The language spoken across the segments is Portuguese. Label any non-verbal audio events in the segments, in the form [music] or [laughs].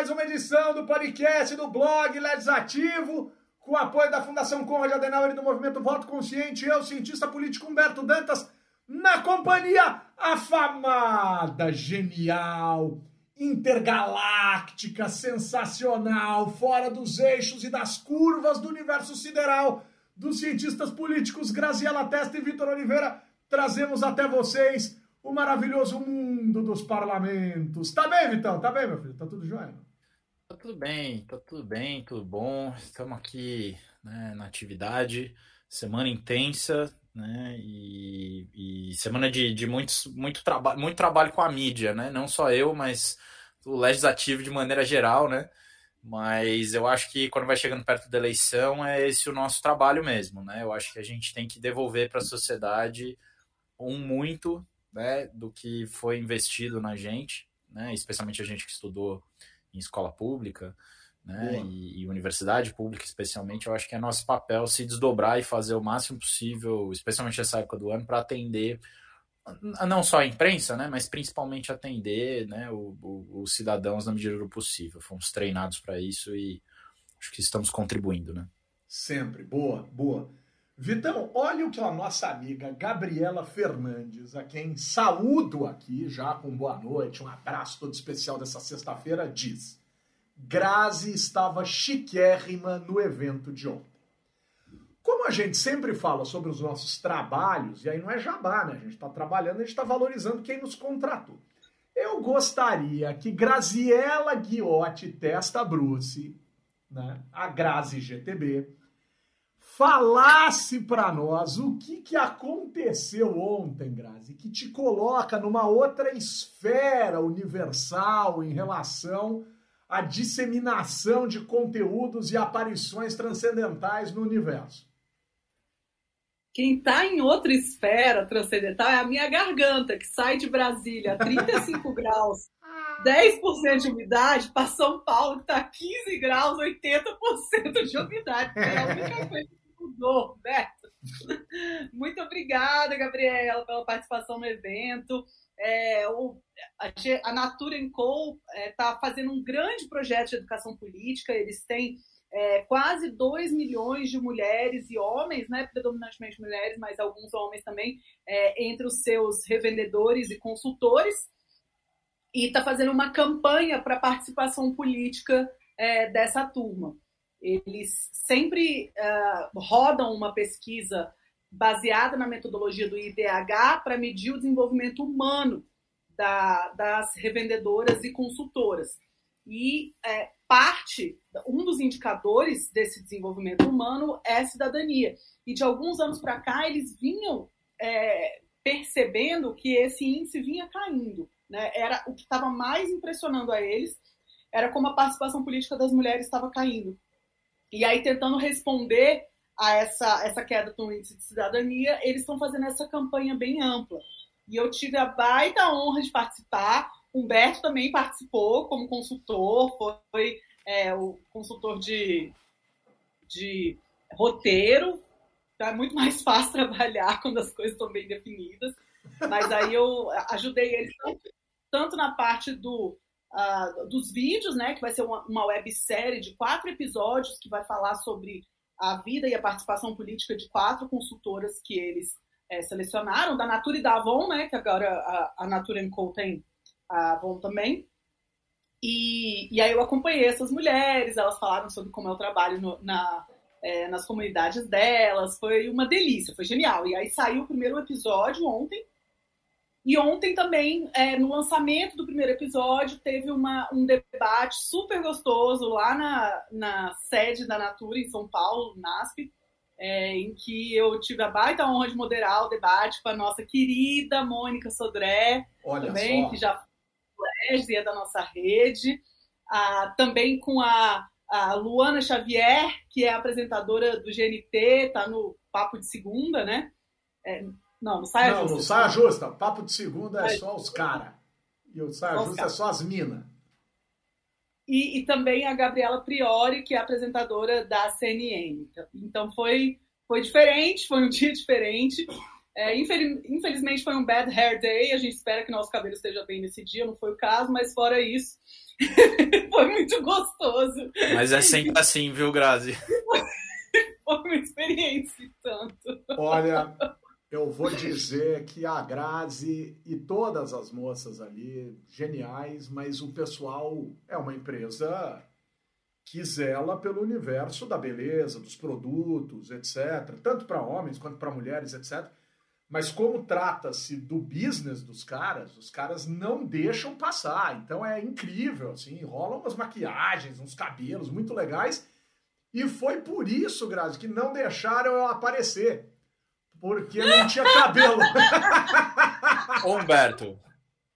mais uma edição do podcast do blog Legislativo, com o apoio da Fundação Conrad Adenauer e do Movimento Voto Consciente. Eu, cientista político Humberto Dantas, na companhia afamada, genial, intergaláctica, sensacional, fora dos eixos e das curvas do universo sideral, dos cientistas políticos Graziela Testa e Vitor Oliveira, trazemos até vocês o maravilhoso mundo dos parlamentos. Tá bem, Vitão? Tá bem, meu filho? Tá tudo jóia? Tá tudo bem, tá tudo bem, tudo bom. Estamos aqui né, na atividade, semana intensa, né? E, e semana de, de muitos, muito, traba muito trabalho com a mídia, né? Não só eu, mas o legislativo de maneira geral, né? Mas eu acho que quando vai chegando perto da eleição é esse o nosso trabalho mesmo, né? Eu acho que a gente tem que devolver para a sociedade um muito né, do que foi investido na gente, né, especialmente a gente que estudou em escola pública né, e, e, universidade pública, especialmente, eu acho que é nosso papel se desdobrar e fazer o máximo possível, especialmente nessa época do ano, para atender não só a imprensa, né, mas principalmente atender né, os cidadãos na medida do possível. Fomos treinados para isso e acho que estamos contribuindo. Né? Sempre, boa, boa. Vitão, olha o que a nossa amiga Gabriela Fernandes, a quem saúdo aqui, já com boa noite, um abraço todo especial dessa sexta-feira, diz. Grazi estava chiquérrima no evento de ontem. Como a gente sempre fala sobre os nossos trabalhos, e aí não é jabá, né? A gente está trabalhando, a gente está valorizando quem nos contratou. Eu gostaria que Graziela Guiotti Testa Bruce, né, a Grazi GTB, falasse para nós o que, que aconteceu ontem, Grazi, que te coloca numa outra esfera universal em relação à disseminação de conteúdos e aparições transcendentais no universo. Quem está em outra esfera transcendental é a minha garganta, que sai de Brasília a 35 [laughs] graus, 10% de umidade, para São Paulo, que está 15 graus, 80% de umidade. É a única coisa mudou, Beto. [laughs] Muito obrigada, Gabriela, pela participação no evento. É, o, a, a Natura Co está é, tá fazendo um grande projeto de educação política. Eles têm é, quase 2 milhões de mulheres e homens, né, predominantemente mulheres, mas alguns homens também, é, entre os seus revendedores e consultores. E está fazendo uma campanha para participação política é, dessa turma. Eles sempre uh, rodam uma pesquisa baseada na metodologia do IDH para medir o desenvolvimento humano da, das revendedoras e consultoras. E é, parte, um dos indicadores desse desenvolvimento humano é a cidadania. E de alguns anos para cá, eles vinham é, percebendo que esse índice vinha caindo. Né? Era o que estava mais impressionando a eles era como a participação política das mulheres estava caindo. E aí, tentando responder a essa, essa queda do índice de cidadania, eles estão fazendo essa campanha bem ampla. E eu tive a baita honra de participar. Humberto também participou como consultor, foi é, o consultor de, de roteiro. Então é muito mais [laughs] fácil trabalhar quando as coisas estão bem definidas. Mas aí eu ajudei eles tanto, tanto na parte do uh, dos vídeos, né? Que vai ser uma, uma websérie de quatro episódios que vai falar sobre a vida e a participação política de quatro consultoras que eles é, selecionaram, da Natura e da Avon, né? Que agora a, a Natura Co tem a Avon também. E, e aí eu acompanhei essas mulheres, elas falaram sobre como é o trabalho no, na, é, nas comunidades delas, foi uma delícia, foi genial. E aí saiu o primeiro episódio ontem, e ontem também, é, no lançamento do primeiro episódio, teve uma, um debate super gostoso lá na, na sede da Natura, em São Paulo, NASP, é, em que eu tive a baita honra de moderar o debate com a nossa querida Mônica Sodré, Olha também, só. que já foi é da nossa rede, ah, também com a, a Luana Xavier, que é apresentadora do GNT, está no Papo de Segunda, né? É, não, no Saia não, Justa. No Saia Justa. Papo de segunda é só os caras. E o Saia Justa é só as minas. E, e, também a Gabriela Priori, que é apresentadora da CNN. Então foi, foi diferente, foi um [laughs] dia diferente. É, infelizmente foi um bad hair day, a gente espera que nosso cabelo esteja bem nesse dia, não foi o caso, mas fora isso, [laughs] foi muito gostoso. Mas é sempre assim, viu, Grazi? [laughs] foi uma experiência tanto. Olha, eu vou dizer que a Grazi e todas as moças ali, geniais, mas o pessoal é uma empresa que zela pelo universo da beleza, dos produtos, etc. Tanto para homens quanto para mulheres, etc. Mas como trata-se do business dos caras, os caras não deixam passar. Então é incrível, assim, rolam umas maquiagens, uns cabelos muito legais. E foi por isso, Grazi, que não deixaram eu aparecer. Porque não tinha cabelo. [laughs] Humberto.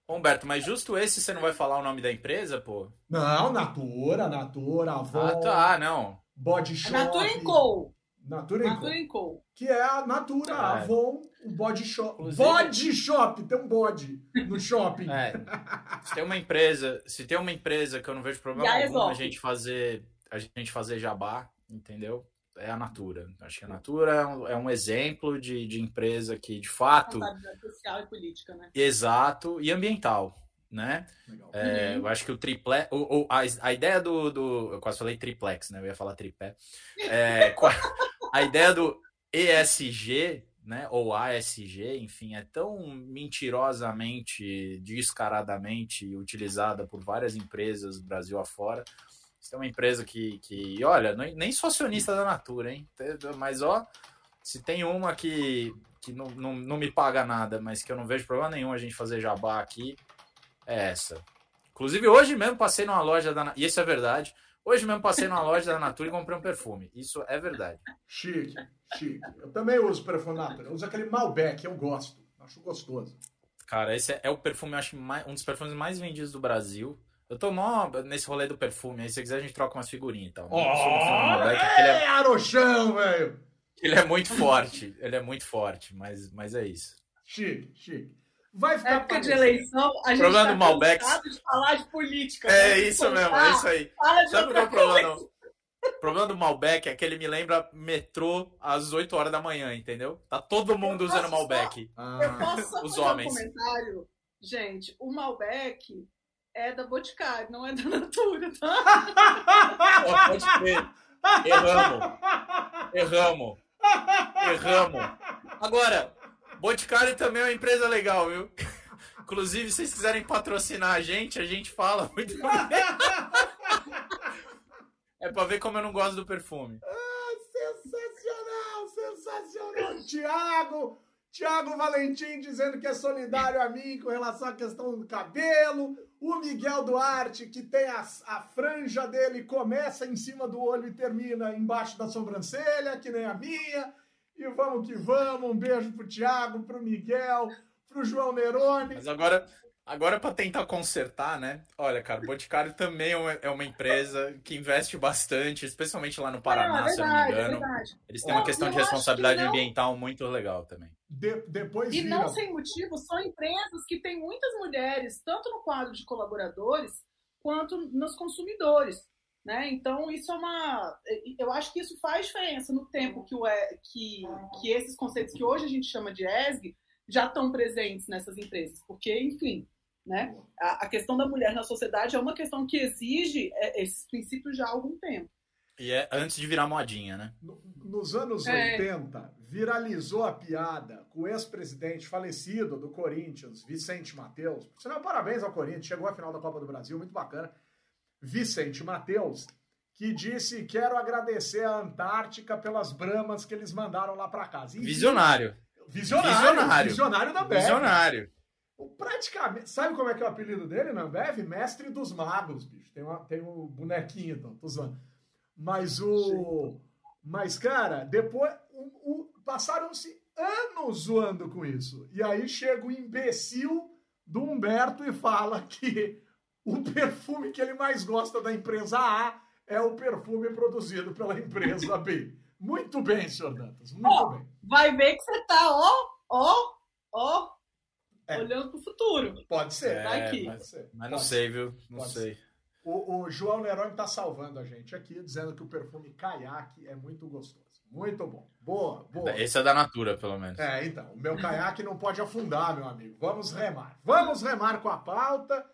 Humberto, mas justo esse você não vai falar o nome da empresa, pô? Não, Natura, Natura, Avon. Ah, tá, não. Body Shop. Natura Co. Natura, Natura Co. Que é a Natura, é. Avon, o Body Shop. Inclusive... Body Shop, tem um bode no shopping. É. Se tem uma empresa, se tem uma empresa que eu não vejo problema algum a gente fazer, a gente fazer jabá, entendeu? É a Natura. Acho que a Natura é um, é um exemplo de, de empresa que, de fato. social e política, né? Exato, e ambiental. Né? É, uhum. Eu acho que o triplex. O, o, a, a ideia do, do. Eu quase falei triplex, né? Eu ia falar tripé. É, [laughs] a ideia do ESG, né? Ou ASG, enfim, é tão mentirosamente, descaradamente utilizada por várias empresas do Brasil afora tem uma empresa que, que olha, nem sou acionista da Natura, hein? Mas, ó, se tem uma que, que não, não, não me paga nada, mas que eu não vejo problema nenhum a gente fazer jabá aqui, é essa. Inclusive, hoje mesmo passei numa loja da... E isso é verdade. Hoje mesmo passei numa loja da Natura e comprei um perfume. Isso é verdade. Chique, chique. Eu também uso perfume Natura. Eu uso aquele Malbec, eu gosto. Acho gostoso. Cara, esse é, é o perfume, acho, mais, um dos perfumes mais vendidos do Brasil. Eu tô mó nesse rolê do perfume. Aí, se quiser, a gente troca umas figurinhas e tal. Oh, ele é Arochão, velho! Ele é muito forte. Ele é muito forte, mas, mas é isso. Chique, chique. Vai ficar época de eleição, a gente problema tá do Malbec. de falar de política. É né? isso mesmo, é isso aí. Sabe qual é o problema? O [laughs] problema do Malbec é que ele me lembra metrô às 8 horas da manhã, entendeu? Tá todo mundo usando Malbec. Só, ah. Eu posso só Os homens. Um comentário? Gente, o Malbec é da Boticário, não é da Natura, tá? Oh, pode crer. Erramos. Erramos. Erramos. Agora, Boticário também é uma empresa legal, viu? Inclusive, se vocês quiserem patrocinar a gente, a gente fala muito bem. É pra ver como eu não gosto do perfume. Ah, sensacional, sensacional. Tiago, Tiago Valentim dizendo que é solidário a mim com relação à questão do cabelo. O Miguel Duarte, que tem a, a franja dele, começa em cima do olho e termina embaixo da sobrancelha, que nem a minha. E vamos que vamos. Um beijo pro Tiago, pro Miguel, pro João Nerone. Mas agora, Agora, para tentar consertar, né? Olha, cara, o Boticário também é uma é empresa que investe bastante, especialmente lá no Paraná, não, é verdade, se eu não me engano. É Eles têm uma questão de responsabilidade que ambiental muito legal também. De, depois e vira... não sem motivo, são empresas que têm muitas mulheres, tanto no quadro de colaboradores, quanto nos consumidores. Né? Então, isso é uma. Eu acho que isso faz diferença no tempo que, o, que, que esses conceitos que hoje a gente chama de ESG já estão presentes nessas empresas. Porque, enfim, né? A, a, questão da mulher na sociedade é uma questão que exige é, esses princípios já há algum tempo. E é antes de virar modinha, né? nos anos é. 80, viralizou a piada com o ex-presidente falecido do Corinthians, Vicente Mateus. Sinal, parabéns ao Corinthians, chegou à final da Copa do Brasil, muito bacana. Vicente Mateus, que disse: Quero agradecer a Antártica pelas bramas que eles mandaram lá para casa. E, Visionário. Visionário. Visionário. Visionário da. Visionário. Praticamente. Sabe como é que é o apelido dele na Ambev? Mestre dos Magos, bicho. Tem, uma, tem um bonequinho, então, tô zoando. Mas o. Mas, cara, depois. O, o, Passaram-se anos zoando com isso. E aí chega o imbecil do Humberto e fala que o perfume que ele mais gosta da empresa A é o perfume produzido pela empresa B. Muito bem, senhor Dantas. Muito oh, bem. Vai ver que você tá, ó, ó, ó, é. olhando pro futuro. Pode ser. É, Vai que. Mas, mas não sei, viu? Não Pode sei. Ser. O, o João Neroni está salvando a gente aqui, dizendo que o perfume caiaque é muito gostoso. Muito bom. Boa, boa. Esse é da Natura, pelo menos. É, então. O meu caiaque não pode afundar, meu amigo. Vamos remar. Vamos remar com a pauta,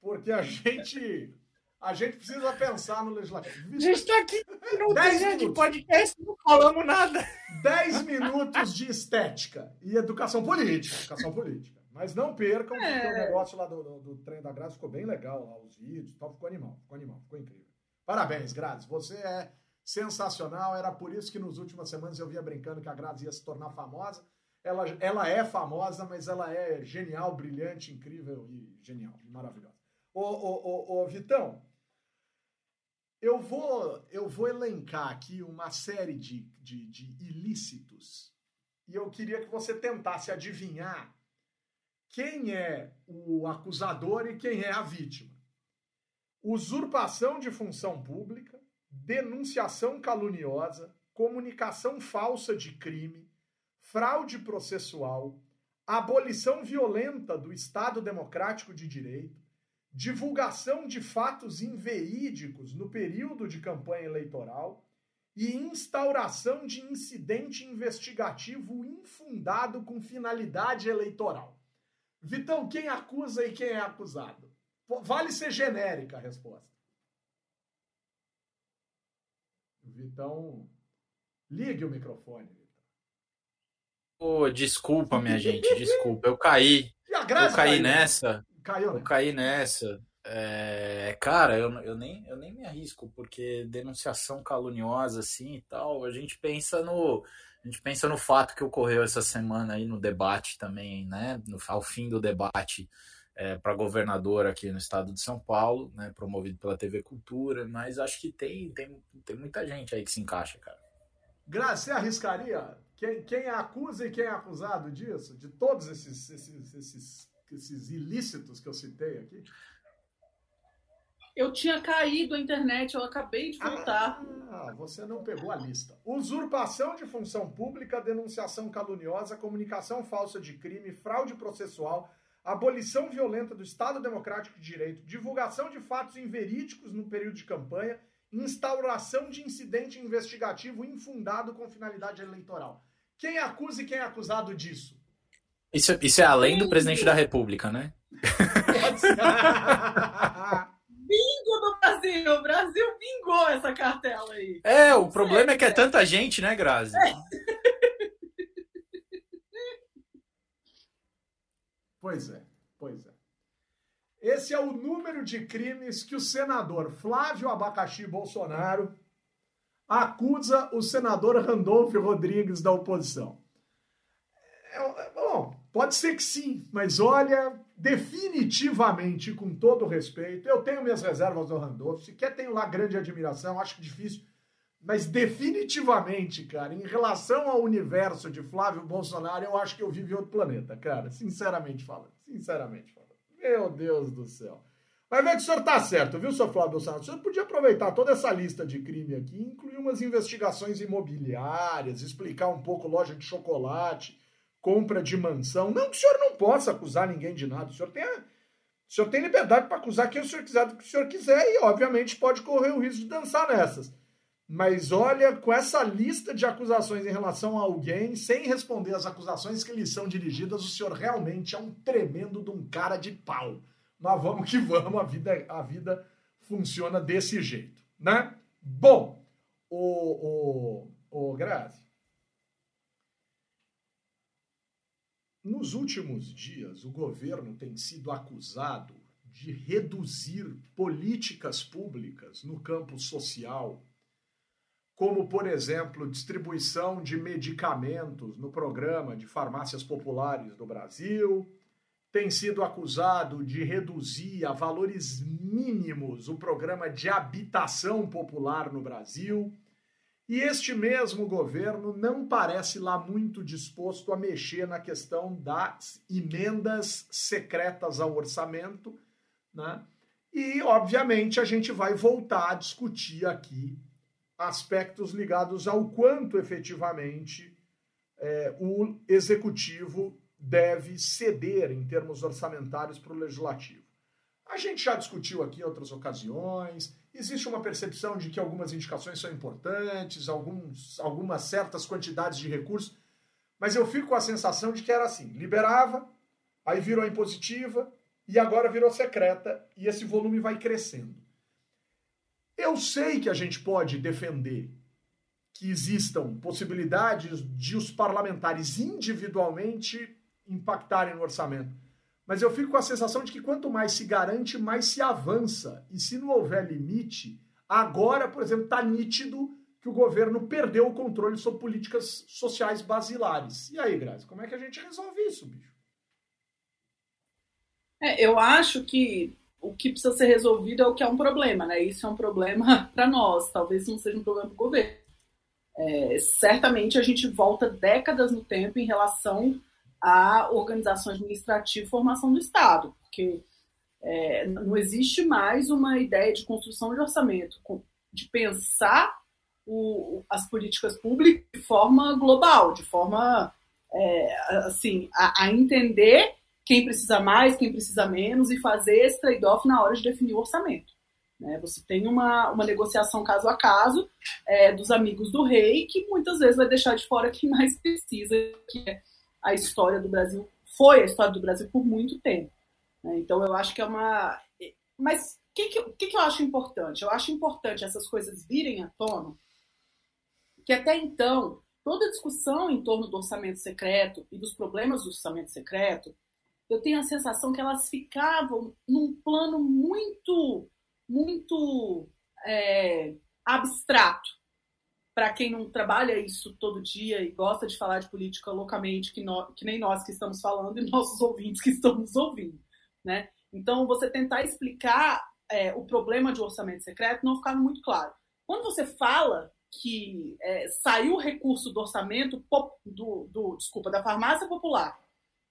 porque a gente. A gente precisa pensar no legislativo. A gente está aqui no 10 de podcast não falamos nada. 10 minutos de estética e educação política. Educação política. Mas não percam, é. porque o negócio lá do, do, do trem da Graça ficou bem legal, lá, os vídeos tal, ficou animal, ficou animal, ficou incrível. Parabéns, Grazi, você é sensacional, era por isso que nas últimas semanas eu via brincando que a Grazi ia se tornar famosa. Ela, ela é famosa, mas ela é genial, brilhante, incrível e genial, e maravilhosa. Ô, ô, ô, ô Vitão, eu vou, eu vou elencar aqui uma série de, de, de ilícitos e eu queria que você tentasse adivinhar quem é o acusador e quem é a vítima. Usurpação de função pública, denunciação caluniosa, comunicação falsa de crime, fraude processual, abolição violenta do Estado Democrático de Direito, divulgação de fatos inverídicos no período de campanha eleitoral e instauração de incidente investigativo infundado com finalidade eleitoral. Vitão, quem acusa e quem é acusado? Vale ser genérica a resposta. Vitão, ligue o microfone. Oh, desculpa, minha gente, desculpa. Eu caí. eu caí caiu, nessa. Caiu, né? Eu caí nessa. É, cara, eu, eu, nem, eu nem me arrisco, porque denunciação caluniosa assim e tal, a gente pensa no a gente pensa no fato que ocorreu essa semana aí no debate também, né? No, ao fim do debate é, para governador aqui no estado de São Paulo, né? Promovido pela TV Cultura, mas acho que tem, tem, tem muita gente aí que se encaixa, cara. Graça, arriscaria? Quem, quem acusa e quem é acusado disso? De todos esses, esses, esses, esses ilícitos que eu citei aqui? Eu tinha caído a internet, eu acabei de voltar. Ah, você não pegou a lista. Usurpação de função pública, denunciação caluniosa, comunicação falsa de crime, fraude processual, abolição violenta do Estado Democrático de Direito, divulgação de fatos inverídicos no período de campanha, instauração de incidente investigativo infundado com finalidade eleitoral. Quem acusa e quem é acusado disso? Isso, isso é além do presidente da República, né? Pode ser. [laughs] bingo do Brasil. O Brasil bingou essa cartela aí. É, o problema é que é tanta gente, né, Grazi? É. [laughs] Pois é, pois é. Esse é o número de crimes que o senador Flávio Abacaxi Bolsonaro acusa o senador Randolph Rodrigues da oposição. É, é bom, pode ser que sim, mas olha, definitivamente, com todo respeito, eu tenho minhas reservas do Randolph, sequer tenho lá grande admiração, acho difícil, mas definitivamente, cara, em relação ao universo de Flávio Bolsonaro, eu acho que eu vivo em outro planeta, cara, sinceramente falando, sinceramente falando. Meu Deus do céu. Mas vê que o senhor tá certo, viu, senhor Flávio Bolsonaro? O senhor podia aproveitar toda essa lista de crime aqui, incluir umas investigações imobiliárias, explicar um pouco loja de chocolate, compra de mansão. Não que o senhor não possa acusar ninguém de nada. O senhor tem, a, o senhor tem liberdade para acusar quem o senhor quiser do que o senhor quiser e, obviamente, pode correr o risco de dançar nessas. Mas olha, com essa lista de acusações em relação a alguém, sem responder as acusações que lhe são dirigidas, o senhor realmente é um tremendo de um cara de pau. Mas vamos que vamos, a vida, a vida funciona desse jeito, né? Bom, o, o, o Grazi, Nos últimos dias, o governo tem sido acusado de reduzir políticas públicas no campo social, como, por exemplo, distribuição de medicamentos no programa de farmácias populares do Brasil, tem sido acusado de reduzir a valores mínimos o programa de habitação popular no Brasil e este mesmo governo não parece lá muito disposto a mexer na questão das emendas secretas ao orçamento, né? E, obviamente, a gente vai voltar a discutir aqui aspectos ligados ao quanto efetivamente é, o executivo deve ceder em termos orçamentários para o legislativo. A gente já discutiu aqui em outras ocasiões, existe uma percepção de que algumas indicações são importantes, alguns, algumas certas quantidades de recursos, mas eu fico com a sensação de que era assim: liberava, aí virou impositiva e agora virou secreta, e esse volume vai crescendo. Eu sei que a gente pode defender que existam possibilidades de os parlamentares individualmente impactarem no orçamento. Mas eu fico com a sensação de que quanto mais se garante, mais se avança. E se não houver limite, agora, por exemplo, está nítido que o governo perdeu o controle sobre políticas sociais basilares. E aí, Grazi, como é que a gente resolve isso, bicho? É, eu acho que o que precisa ser resolvido é o que é um problema, né? Isso é um problema [laughs] para nós, talvez não seja um problema para o governo. É, certamente a gente volta décadas no tempo em relação à organização administrativa e formação do Estado, porque é, não existe mais uma ideia de construção de orçamento, de pensar o, as políticas públicas de forma global, de forma é, assim a, a, entender quem precisa mais, quem precisa menos e fazer esse trade-off na hora de definir o orçamento. Né? Você tem uma, uma negociação caso a caso é, dos amigos do rei, que muitas vezes vai deixar de fora quem mais precisa, que é a história do Brasil, foi a história do Brasil por muito tempo. Né? Então eu acho que é uma. Mas o que, que, que, que eu acho importante? Eu acho importante essas coisas virem à tona, que até então toda a discussão em torno do orçamento secreto e dos problemas do orçamento secreto, eu tenho a sensação que elas ficavam num plano muito muito é, abstrato para quem não trabalha isso todo dia e gosta de falar de política loucamente, que, no, que nem nós que estamos falando e [laughs] nossos ouvintes que estão nos ouvindo, né? Então, você tentar explicar é, o problema de orçamento secreto não ficava muito claro. Quando você fala que é, saiu o recurso do orçamento do, do, desculpa, da farmácia popular,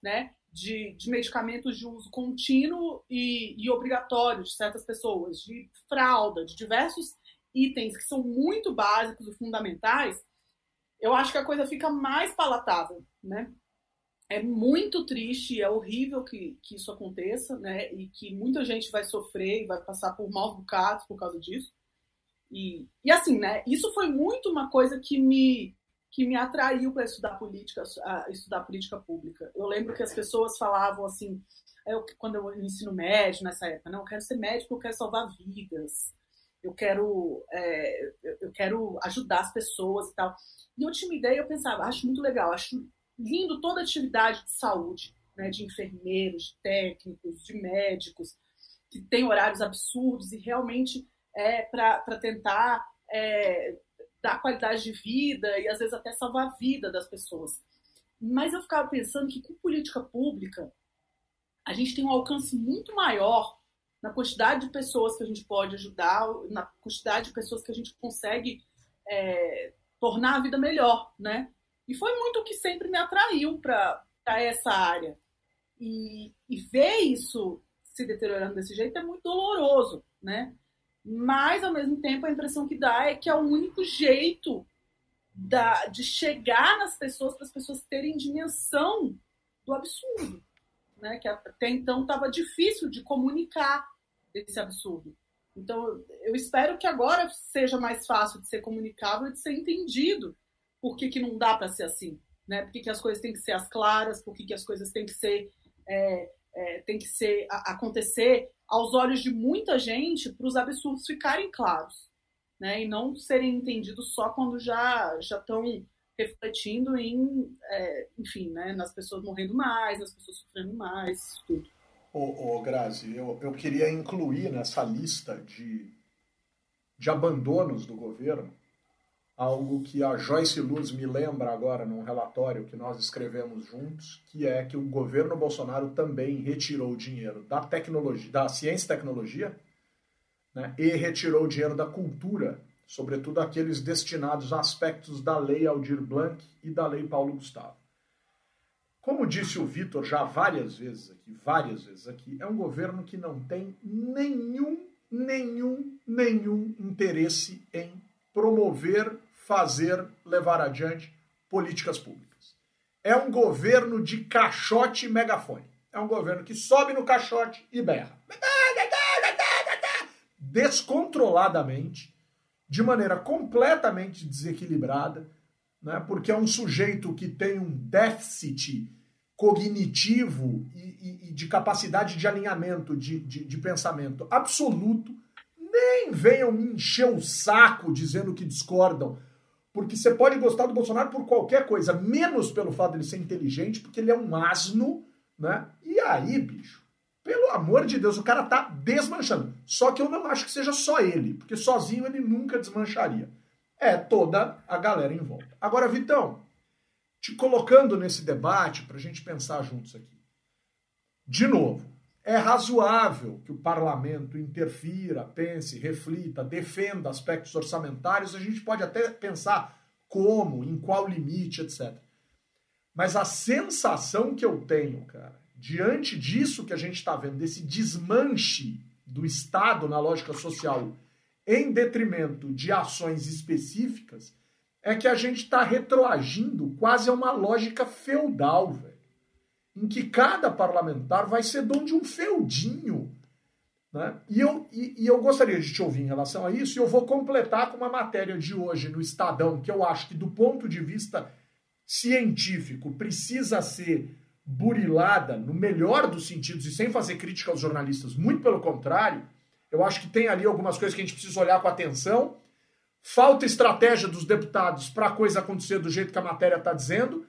né? de, de medicamentos de uso contínuo e, e obrigatório de certas pessoas, de fralda, de diversos itens que são muito básicos e fundamentais, eu acho que a coisa fica mais palatável, né? É muito triste, é horrível que, que isso aconteça, né? E que muita gente vai sofrer e vai passar por maus bocados por causa disso. E, e assim, né? Isso foi muito uma coisa que me que me atraiu para estudar política, estudar política pública. Eu lembro que as pessoas falavam assim, eu, quando eu ensino médio nessa época, não, eu quero ser médico, eu quero salvar vidas, eu quero, é, eu quero ajudar as pessoas e tal. E eu tinha uma ideia, eu pensava, acho muito legal, acho lindo toda a atividade de saúde, né, de enfermeiros, de técnicos, de médicos, que tem horários absurdos e realmente é para tentar é, dar qualidade de vida e às vezes até salvar a vida das pessoas. Mas eu ficava pensando que com política pública a gente tem um alcance muito maior na quantidade de pessoas que a gente pode ajudar, na quantidade de pessoas que a gente consegue é, tornar a vida melhor, né? E foi muito o que sempre me atraiu para essa área. E, e ver isso se deteriorando desse jeito é muito doloroso, né? mas ao mesmo tempo a impressão que dá é que é o único jeito da, de chegar nas pessoas para as pessoas terem dimensão do absurdo, né? Que até então estava difícil de comunicar esse absurdo. Então eu espero que agora seja mais fácil de ser comunicável e de ser entendido por que, que não dá para ser assim, né? Por que, que as coisas têm que ser as claras, por que, que as coisas têm que ser é, é, tem que ser a, acontecer aos olhos de muita gente para os absurdos ficarem claros, né? E não serem entendidos só quando já já estão refletindo em, é, enfim, né? Nas pessoas morrendo mais, nas pessoas sofrendo mais, tudo. Ô, ô Grazi, eu, eu queria incluir nessa lista de, de abandonos do governo algo que a Joyce Luz me lembra agora num relatório que nós escrevemos juntos, que é que o governo Bolsonaro também retirou dinheiro da tecnologia, da ciência e tecnologia, né, e retirou o dinheiro da cultura, sobretudo aqueles destinados a aspectos da lei Aldir Blanc e da lei Paulo Gustavo. Como disse o Vitor já várias vezes aqui, várias vezes aqui, é um governo que não tem nenhum, nenhum, nenhum interesse em promover fazer, levar adiante políticas públicas. É um governo de caixote megafone. É um governo que sobe no caixote e berra. descontroladamente, de maneira completamente desequilibrada, né? porque é um sujeito que tem um déficit cognitivo e, e, e de capacidade de alinhamento de, de, de pensamento absoluto. Nem venham me encher o saco dizendo que discordam, porque você pode gostar do Bolsonaro por qualquer coisa, menos pelo fato de ele ser inteligente, porque ele é um asno, né? E aí, bicho, pelo amor de Deus, o cara tá desmanchando. Só que eu não acho que seja só ele, porque sozinho ele nunca desmancharia. É toda a galera em volta. Agora, Vitão, te colocando nesse debate para a gente pensar juntos aqui. De novo, é razoável que o parlamento interfira, pense, reflita, defenda aspectos orçamentários. A gente pode até pensar como, em qual limite, etc. Mas a sensação que eu tenho, cara, diante disso que a gente está vendo, desse desmanche do Estado na lógica social em detrimento de ações específicas, é que a gente está retroagindo quase a uma lógica feudal. Em que cada parlamentar vai ser dono de um feudinho. Né? E, eu, e, e eu gostaria de te ouvir em relação a isso, e eu vou completar com uma matéria de hoje no Estadão, que eu acho que, do ponto de vista científico, precisa ser burilada no melhor dos sentidos e sem fazer crítica aos jornalistas, muito pelo contrário, eu acho que tem ali algumas coisas que a gente precisa olhar com atenção. Falta estratégia dos deputados para a coisa acontecer do jeito que a matéria está dizendo,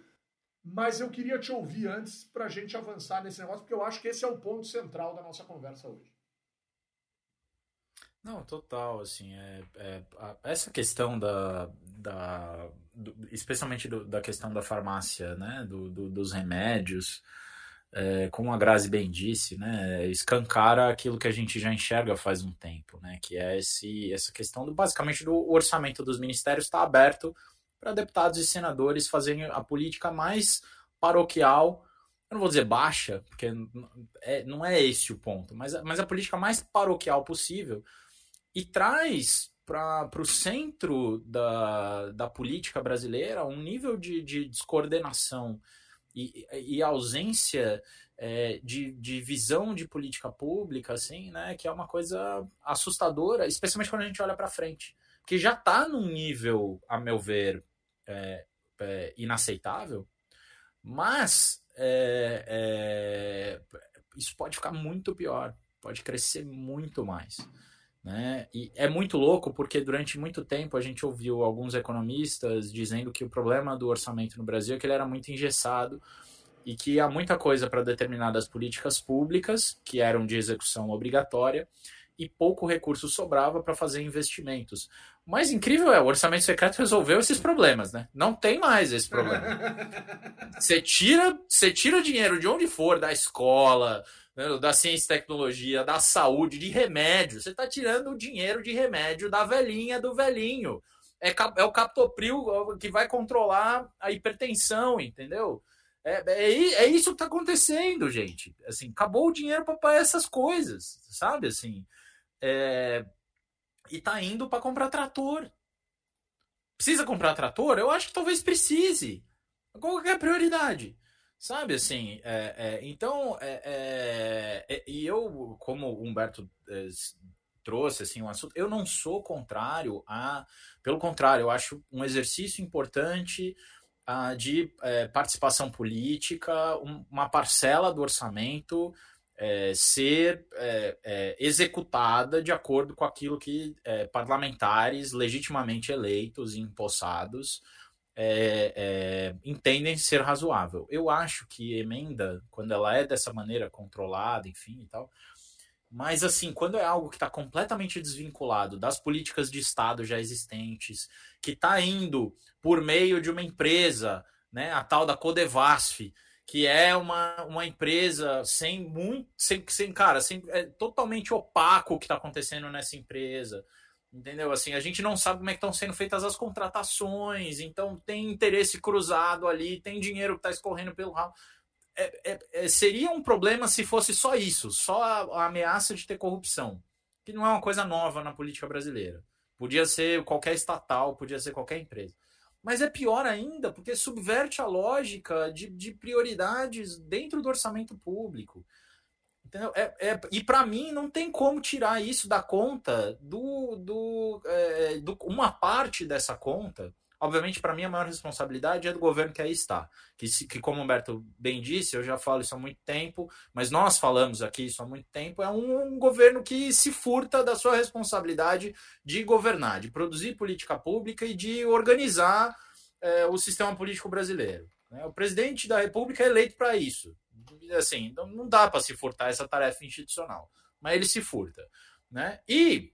mas eu queria te ouvir antes para a gente avançar nesse negócio, porque eu acho que esse é o ponto central da nossa conversa hoje. Não, total, assim, é, é essa questão da, da do, especialmente do, da questão da farmácia, né, do, do dos remédios, é, como a Grazi bem disse, né, escancara aquilo que a gente já enxerga faz um tempo, que é esse, essa questão do basicamente do orçamento dos ministérios está aberto para deputados e senadores fazerem a política mais paroquial, eu não vou dizer baixa, porque é, não é esse o ponto, mas, mas a política mais paroquial possível e traz para o centro da, da política brasileira um nível de, de descoordenação e, e ausência é, de, de visão de política pública, assim, né, que é uma coisa assustadora, especialmente quando a gente olha para frente, que já está num nível, a meu ver, é, é, inaceitável, mas é, é, isso pode ficar muito pior, pode crescer muito mais. Né? E é muito louco porque durante muito tempo a gente ouviu alguns economistas dizendo que o problema do orçamento no Brasil é que ele era muito engessado e que há muita coisa para determinadas políticas públicas que eram de execução obrigatória e pouco recurso sobrava para fazer investimentos. O mais incrível é o orçamento secreto resolveu esses problemas, né? Não tem mais esse problema. [laughs] Você tira, você tira dinheiro de onde for, da escola, né, da ciência e tecnologia, da saúde, de remédio. Você está tirando o dinheiro de remédio da velhinha do velhinho. É, é o captopril que vai controlar a hipertensão, entendeu? É, é, é isso que está acontecendo, gente. Assim, acabou o dinheiro para essas coisas, sabe? Assim, é, e tá indo para comprar trator. Precisa comprar trator? Eu acho que talvez precise. Qual é a prioridade? Sabe assim, é, é, então, é, é, é, e eu, como o Humberto é, trouxe assim, um assunto, eu não sou contrário a. Pelo contrário, eu acho um exercício importante uh, de participação política, um, uma parcela do orçamento ser executada de acordo com aquilo que parlamentares legitimamente eleitos e empossados é, é, entendem ser razoável. Eu acho que emenda, quando ela é dessa maneira controlada, enfim e tal, mas assim, quando é algo que está completamente desvinculado das políticas de Estado já existentes, que está indo por meio de uma empresa, né, a tal da Codevasf, que é uma, uma empresa sem muito, sem, sem cara, sem, é totalmente opaco o que está acontecendo nessa empresa. Entendeu? Assim, a gente não sabe como é que estão sendo feitas as contratações, então tem interesse cruzado ali, tem dinheiro que está escorrendo pelo ralo. É, é, é, seria um problema se fosse só isso, só a, a, ameaça de ter corrupção, que não é uma coisa nova na política brasileira. Podia ser qualquer estatal, podia ser qualquer empresa. Mas é pior ainda, porque subverte a lógica de, de prioridades dentro do orçamento público Entendeu? É, é, e para mim não tem como tirar isso da conta do, do, é, do uma parte dessa conta. Obviamente, para mim, a maior responsabilidade é do governo que aí está. Que, que, como o Humberto bem disse, eu já falo isso há muito tempo, mas nós falamos aqui isso há muito tempo, é um, um governo que se furta da sua responsabilidade de governar, de produzir política pública e de organizar é, o sistema político brasileiro. Né? O presidente da República é eleito para isso assim, não, dá para se furtar essa tarefa institucional, mas ele se furta, né? E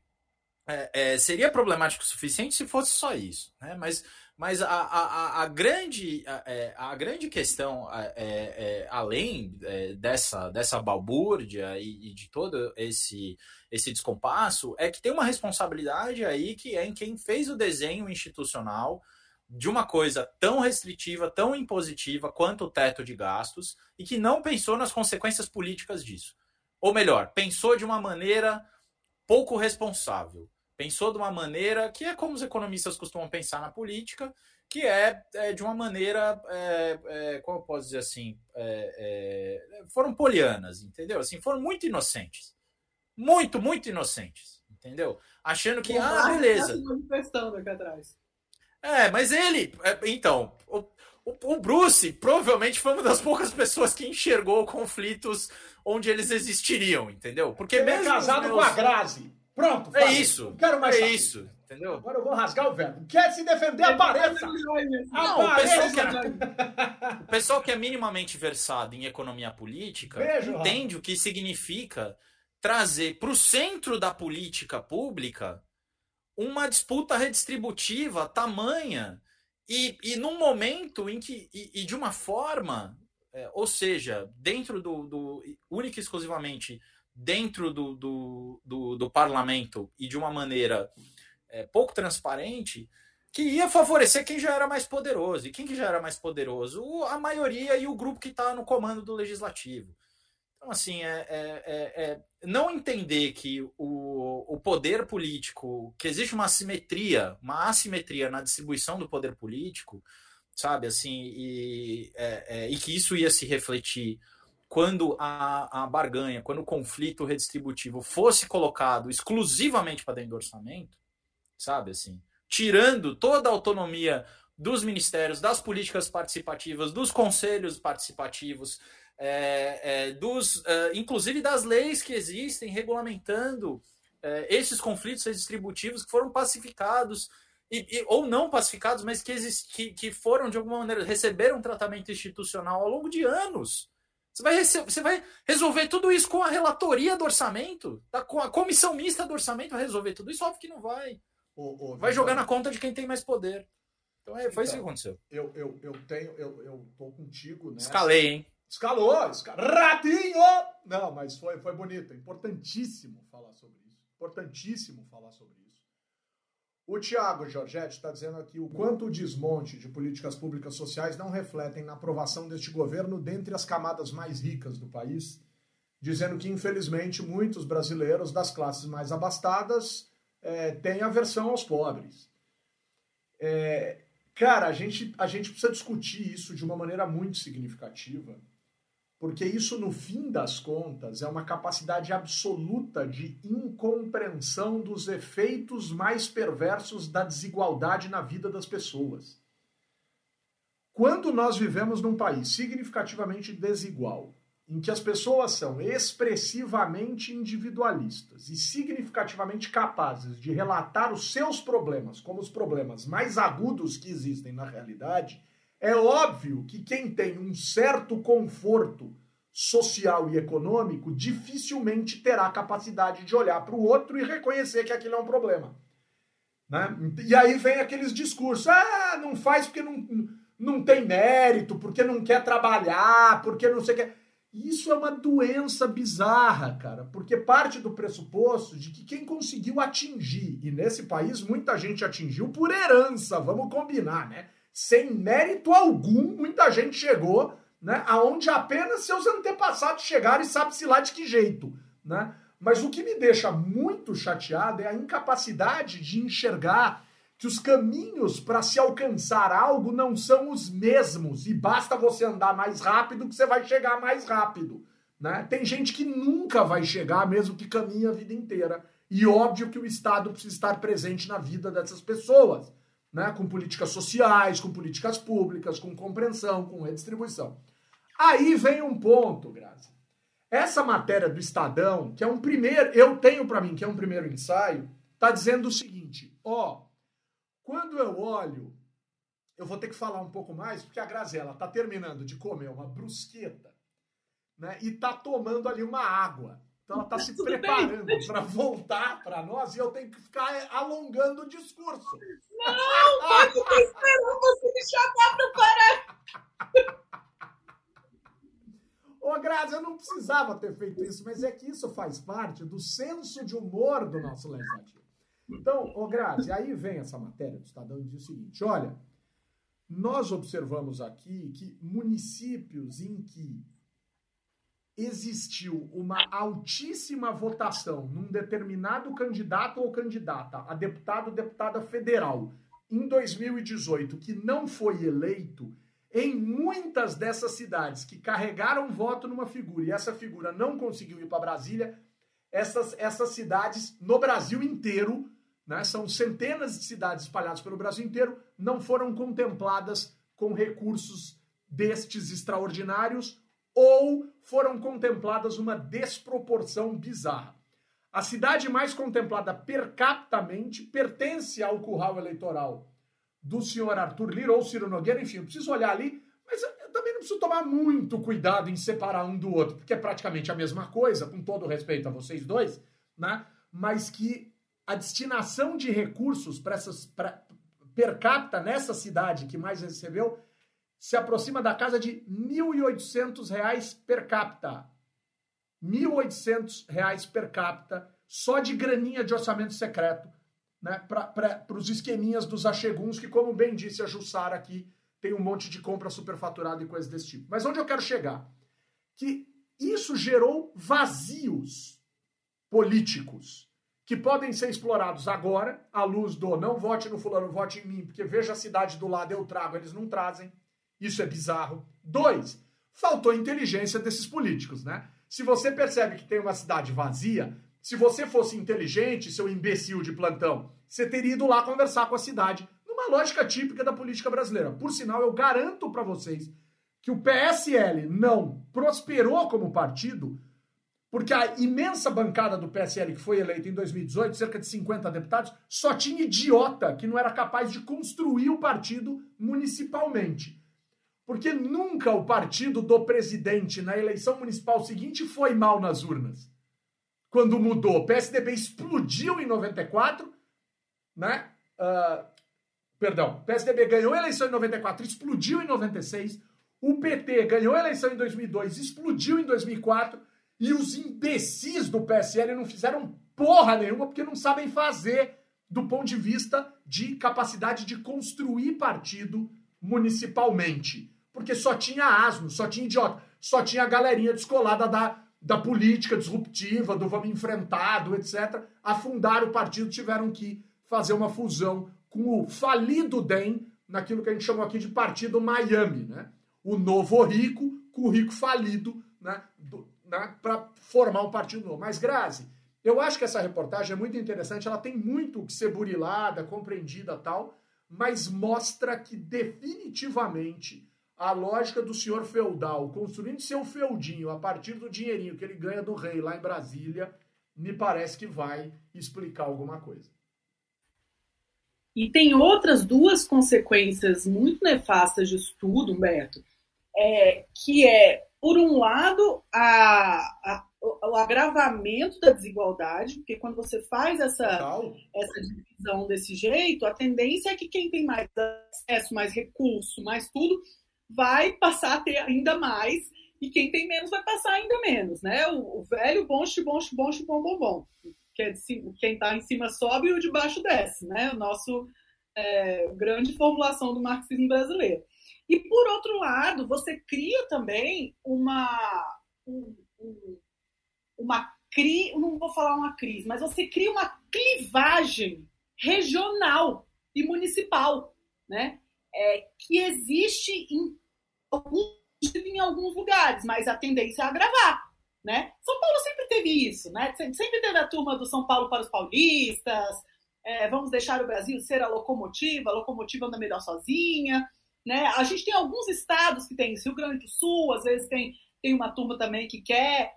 é, é, seria problemático o suficiente se fosse só isso, né? Mas, mas a, a, a grande, a, é, a, grande questão, é, é, além dessa, dessa balbúrdia e, e, de todo esse, esse descompasso, é que tem uma responsabilidade aí que é em quem fez o desenho institucional de uma coisa tão restritiva, tão impositiva quanto o teto de gastos e que não pensou nas consequências políticas disso. Ou melhor, pensou de uma maneira pouco responsável. Pensou de uma maneira que é como os economistas costumam pensar na política, que é, é de uma maneira, é, é, como eu posso dizer assim, é, é, foram polianas, entendeu? Assim, foram muito inocentes. Muito, muito inocentes, entendeu? Achando que, ah, beleza. Manifestando aqui atrás. É, mas ele. É, então, o, o, o, Bruce provavelmente foi uma das poucas pessoas que enxergou conflitos onde eles existiriam, entendeu? Porque ele é mesmo. É casado meus... com a Grazi. Pronto, É isso. Não quero mais É saber. isso, entendeu? Agora eu vou rasgar o verbo. Quer se defender, apareça! Não, o pessoal, que é, [laughs] o pessoal que é minimamente versado em economia política Beijo, entende o que significa trazer para o centro da política pública uma disputa redistributiva tamanha e, e num momento em que, e, e de uma forma, é, ou seja, dentro do, do única e exclusivamente dentro do, do, do, do, parlamento e de uma maneira é, pouco transparente, que ia favorecer quem já era mais poderoso. E quem que já era mais poderoso? O, a maioria e o grupo que está no comando do legislativo. Então, assim, é, é, é, é, não entender que o, o poder político, que existe uma assimetria, uma assimetria na distribuição do poder político, sabe, assim, e, é, é, e que isso ia se refletir quando a, a barganha, quando o conflito redistributivo fosse colocado exclusivamente para dentro do orçamento, sabe, assim, tirando toda a autonomia dos ministérios, das políticas participativas, dos conselhos participativos, é, é, dos, é, inclusive das leis que existem regulamentando é, esses conflitos redistributivos que foram pacificados e, e, ou não pacificados, mas que, que, que, foram de alguma maneira receberam tratamento institucional ao longo de anos. Você vai, você vai resolver tudo isso com a relatoria do orçamento, tá? com a comissão mista do orçamento vai resolver tudo isso? Óbvio que não vai. vai jogar na conta de quem tem mais poder. Então é, foi então, isso que aconteceu. Eu, eu, eu tenho, eu, eu tô contigo, né? Escalei, hein? Escalou, escalou. Ratinho! Não, mas foi, foi bonito. É importantíssimo falar sobre isso. Importantíssimo falar sobre isso. O Tiago Giorgetti está dizendo aqui o quanto o desmonte de políticas públicas sociais não refletem na aprovação deste governo dentre as camadas mais ricas do país, dizendo que, infelizmente, muitos brasileiros das classes mais abastadas é, têm aversão aos pobres. É, cara, a gente, a gente precisa discutir isso de uma maneira muito significativa porque isso, no fim das contas, é uma capacidade absoluta de incompreensão dos efeitos mais perversos da desigualdade na vida das pessoas. Quando nós vivemos num país significativamente desigual, em que as pessoas são expressivamente individualistas e significativamente capazes de relatar os seus problemas como os problemas mais agudos que existem na realidade, é óbvio que quem tem um certo conforto social e econômico dificilmente terá capacidade de olhar para o outro e reconhecer que aquilo é um problema. Né? E aí vem aqueles discursos: ah, não faz porque não, não tem mérito, porque não quer trabalhar, porque não sei o que. Isso é uma doença bizarra, cara, porque parte do pressuposto de que quem conseguiu atingir, e nesse país muita gente atingiu por herança, vamos combinar, né? Sem mérito algum, muita gente chegou, né? Aonde apenas seus antepassados chegaram e sabe-se lá de que jeito, né? Mas o que me deixa muito chateado é a incapacidade de enxergar que os caminhos para se alcançar algo não são os mesmos e basta você andar mais rápido que você vai chegar mais rápido. Né? Tem gente que nunca vai chegar, mesmo que caminhe a vida inteira. E óbvio que o Estado precisa estar presente na vida dessas pessoas, né? com políticas sociais, com políticas públicas, com compreensão, com redistribuição. Aí vem um ponto, Grazi. Essa matéria do Estadão, que é um primeiro, eu tenho para mim que é um primeiro ensaio, tá dizendo o seguinte: ó, quando eu olho, eu vou ter que falar um pouco mais, porque a Graziela tá terminando de comer uma brusqueta, né? E tá tomando ali uma água. Então ela tá se [laughs] preparando para voltar para nós e eu tenho que ficar alongando o discurso. Não, pode esperando você me chamar para parar. Ô, Grazi, eu não precisava ter feito isso, mas é que isso faz parte do senso de humor do nosso legislativo. Então, ô Grazi, aí vem essa matéria do Estadão e diz o seguinte: olha, nós observamos aqui que municípios em que existiu uma altíssima votação num determinado candidato ou candidata a deputado ou deputada federal em 2018 que não foi eleito, em muitas dessas cidades que carregaram voto numa figura e essa figura não conseguiu ir para Brasília, essas, essas cidades no Brasil inteiro, né, são centenas de cidades espalhadas pelo Brasil inteiro, não foram contempladas com recursos destes extraordinários ou foram contempladas uma desproporção bizarra. A cidade mais contemplada per capitamente pertence ao curral eleitoral do senhor Arthur Lira ou Ciro Nogueira, enfim, eu preciso olhar ali, mas eu também não preciso tomar muito cuidado em separar um do outro, porque é praticamente a mesma coisa, com todo respeito a vocês dois, né? Mas que a destinação de recursos para essas pra, per capita nessa cidade que mais recebeu se aproxima da casa de R$ 1.800 per capita. R$ 1.800 per capita, só de graninha de orçamento secreto, né, para os esqueminhas dos acheguns, que, como bem disse a Jussara aqui, tem um monte de compra superfaturada e coisas desse tipo. Mas onde eu quero chegar? Que isso gerou vazios políticos que podem ser explorados agora, à luz do não vote no fulano, vote em mim, porque veja a cidade do lado, eu trago, eles não trazem. Isso é bizarro. Dois, faltou inteligência desses políticos, né? Se você percebe que tem uma cidade vazia, se você fosse inteligente, seu imbecil de plantão, você teria ido lá conversar com a cidade, numa lógica típica da política brasileira. Por sinal, eu garanto para vocês que o PSL não prosperou como partido, porque a imensa bancada do PSL que foi eleita em 2018, cerca de 50 deputados, só tinha idiota que não era capaz de construir o partido municipalmente. Porque nunca o partido do presidente na eleição municipal seguinte foi mal nas urnas. Quando mudou, o PSDB explodiu em 94, né? Uh, perdão, o PSDB ganhou a eleição em 94, explodiu em 96. O PT ganhou a eleição em 2002, explodiu em 2004. E os imbecis do PSL não fizeram porra nenhuma porque não sabem fazer do ponto de vista de capacidade de construir partido municipalmente porque só tinha asno, só tinha idiota, só tinha a galerinha descolada da, da política disruptiva, do vamos enfrentar, do etc. Afundaram o partido, tiveram que fazer uma fusão com o falido DEM, naquilo que a gente chamou aqui de Partido Miami, né? O novo rico com o rico falido, né? né? Para formar um partido novo. Mas, Grazi, eu acho que essa reportagem é muito interessante, ela tem muito que ser burilada, compreendida tal, mas mostra que definitivamente a lógica do senhor feudal construindo seu feudinho a partir do dinheirinho que ele ganha do rei lá em Brasília, me parece que vai explicar alguma coisa. E tem outras duas consequências muito nefastas disso tudo, Humberto, é, que é, por um lado, a, a, o agravamento da desigualdade, porque quando você faz essa, essa divisão desse jeito, a tendência é que quem tem mais acesso, mais recurso, mais tudo, vai passar a ter ainda mais e quem tem menos vai passar ainda menos, né? O, o velho bom, bom, bom, bom, bom, bom. Que é quem está em cima sobe e o de baixo desce, né? O nosso é, grande formulação do marxismo brasileiro. E por outro lado, você cria também uma um, um, uma cri, não vou falar uma crise, mas você cria uma clivagem regional e municipal, né? É, que existe em alguns, em alguns lugares, mas a tendência é agravar. Né? São Paulo sempre teve isso, né? sempre teve a turma do São Paulo para os paulistas, é, vamos deixar o Brasil ser a locomotiva, a locomotiva anda melhor sozinha. Né? A gente tem alguns estados que tem isso, Rio Grande do Sul, às vezes tem, tem uma turma também que quer,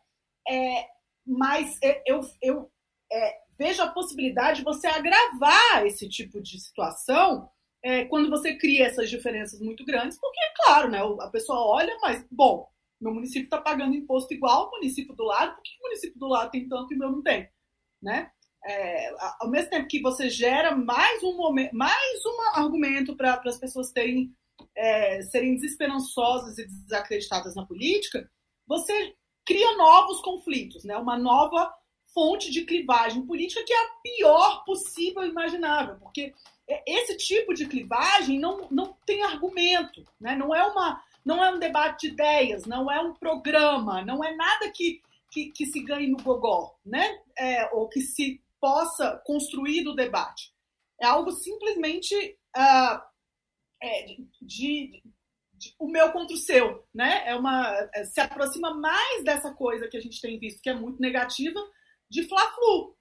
é, mas eu, eu é, vejo a possibilidade de você agravar esse tipo de situação é, quando você cria essas diferenças muito grandes, porque, é claro, né, a pessoa olha, mas, bom, meu município está pagando imposto igual ao município do lado, por que o município do lado tem tanto e o meu não tem? Né? É, ao mesmo tempo que você gera mais um momento, mais um argumento para as pessoas terem, é, serem desesperançosas e desacreditadas na política, você cria novos conflitos, né? uma nova fonte de clivagem política que é a pior possível imaginável, porque esse tipo de clivagem não, não tem argumento, né? não, é uma, não é um debate de ideias, não é um programa, não é nada que, que, que se ganhe no gogó, né? É, ou que se possa construir do debate. É algo simplesmente uh, é, de, de, de, o meu contra o seu, né? É uma é, se aproxima mais dessa coisa que a gente tem visto que é muito negativa de fla-flu,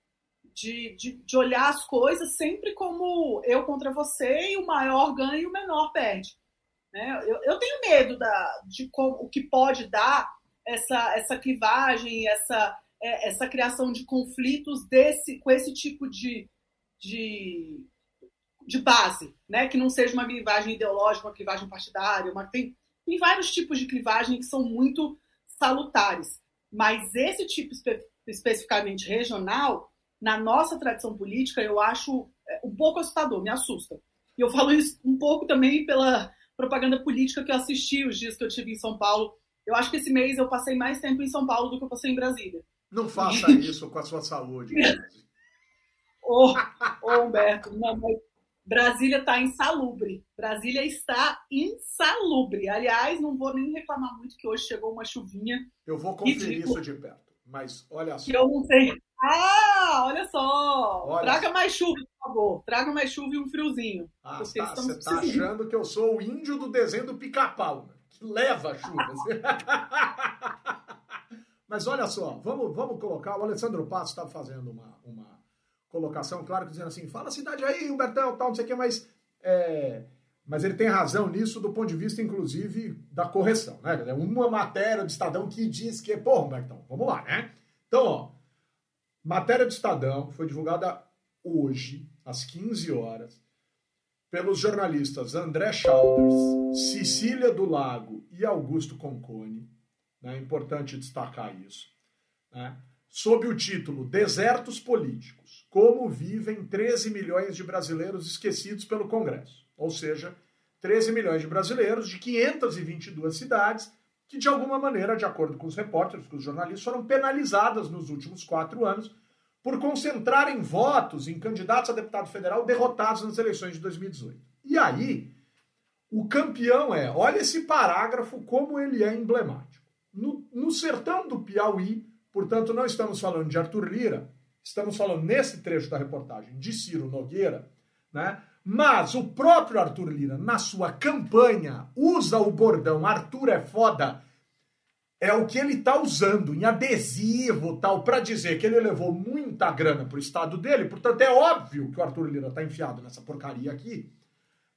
de, de, de, olhar as coisas sempre como eu contra você e o maior ganha e o menor perde. Né? Eu, eu tenho medo da, de como, o que pode dar essa, essa clivagem, essa, é, essa criação de conflitos desse, com esse tipo de, de, de base, né? que não seja uma clivagem ideológica, uma clivagem partidária, uma, tem, tem vários tipos de clivagem que são muito salutares. Mas esse tipo espe especificamente regional, na nossa tradição política, eu acho é, um pouco assustador, me assusta. E eu falo isso um pouco também pela propaganda política que eu assisti os dias que eu tive em São Paulo. Eu acho que esse mês eu passei mais tempo em São Paulo do que eu passei em Brasília. Não faça [laughs] isso com a sua saúde. Ô, oh, Humberto, não, mas Brasília está insalubre. Brasília está insalubre. Aliás, não vou nem reclamar muito que hoje chegou uma chuvinha. Eu vou conferir isso de perto. Mas olha só. Eu não sei. Ah, olha só! Olha Traga mais chuva, por favor. Traga mais chuva e um friozinho. Ah, tá, você está achando que eu sou o índio do desenho do pica-pau, né? que leva a chuva. [laughs] Mas olha só, vamos, vamos colocar. O Alessandro Passo estava fazendo uma, uma colocação, claro, dizendo assim: fala a cidade aí, Humbertão, tal, não sei o que, mas. É, mas ele tem razão nisso do ponto de vista, inclusive, da correção, né? Uma matéria do Estadão que diz que, pô, Humbertão, vamos lá, né? Então, ó, matéria do Estadão foi divulgada hoje, às 15 horas, pelos jornalistas André Chalders, Cecília do Lago e Augusto Concone. Né? É importante destacar isso. Né? Sob o título Desertos Políticos: Como vivem 13 milhões de brasileiros esquecidos pelo Congresso ou seja, 13 milhões de brasileiros de 522 cidades que, de alguma maneira, de acordo com os repórteres, com os jornalistas, foram penalizadas nos últimos quatro anos por concentrarem votos em candidatos a deputado federal derrotados nas eleições de 2018. E aí, o campeão é, olha esse parágrafo como ele é emblemático. No, no sertão do Piauí, portanto, não estamos falando de Arthur Lira, estamos falando nesse trecho da reportagem de Ciro Nogueira, né? Mas o próprio Arthur Lira, na sua campanha, usa o bordão Arthur é foda. É o que ele tá usando em adesivo tal, para dizer que ele levou muita grana pro estado dele. Portanto, é óbvio que o Arthur Lira tá enfiado nessa porcaria aqui.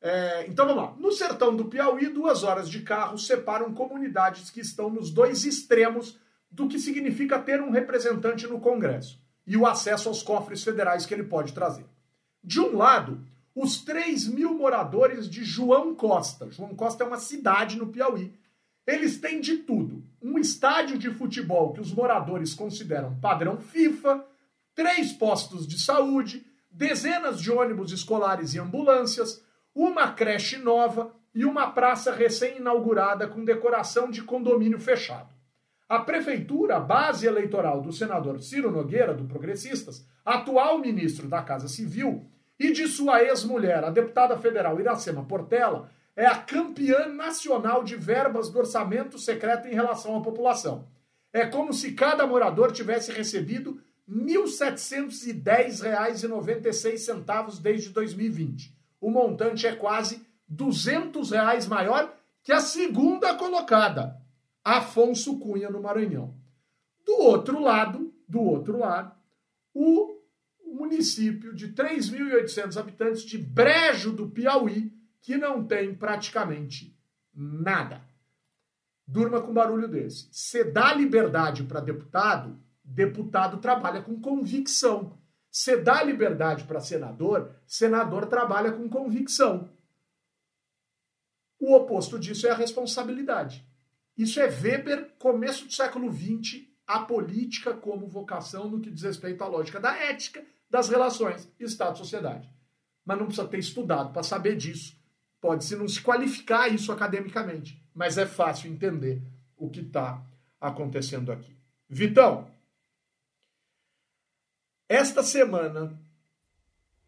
É, então vamos lá. No sertão do Piauí, duas horas de carro separam comunidades que estão nos dois extremos do que significa ter um representante no Congresso e o acesso aos cofres federais que ele pode trazer. De um lado, os 3 mil moradores de João Costa. João Costa é uma cidade no Piauí. Eles têm de tudo: um estádio de futebol que os moradores consideram padrão FIFA, três postos de saúde, dezenas de ônibus escolares e ambulâncias, uma creche nova e uma praça recém-inaugurada com decoração de condomínio fechado. A prefeitura, base eleitoral do senador Ciro Nogueira, do Progressistas, atual ministro da Casa Civil, e de sua ex-mulher, a deputada federal Iracema Portela, é a campeã nacional de verbas do orçamento secreto em relação à população. É como se cada morador tivesse recebido R$ 1.710,96 desde 2020. O montante é quase 200 reais maior que a segunda colocada, Afonso Cunha, no Maranhão. Do outro lado, do outro lado, o município de 3.800 habitantes de Brejo do Piauí, que não tem praticamente nada. Durma com barulho desse. Você dá liberdade para deputado, deputado trabalha com convicção. Você dá liberdade para senador, senador trabalha com convicção. O oposto disso é a responsabilidade. Isso é Weber, começo do século XX, a política como vocação no que diz respeito à lógica da ética, das relações Estado-sociedade. Mas não precisa ter estudado para saber disso. Pode-se não se qualificar isso academicamente, mas é fácil entender o que está acontecendo aqui. Vitão, esta semana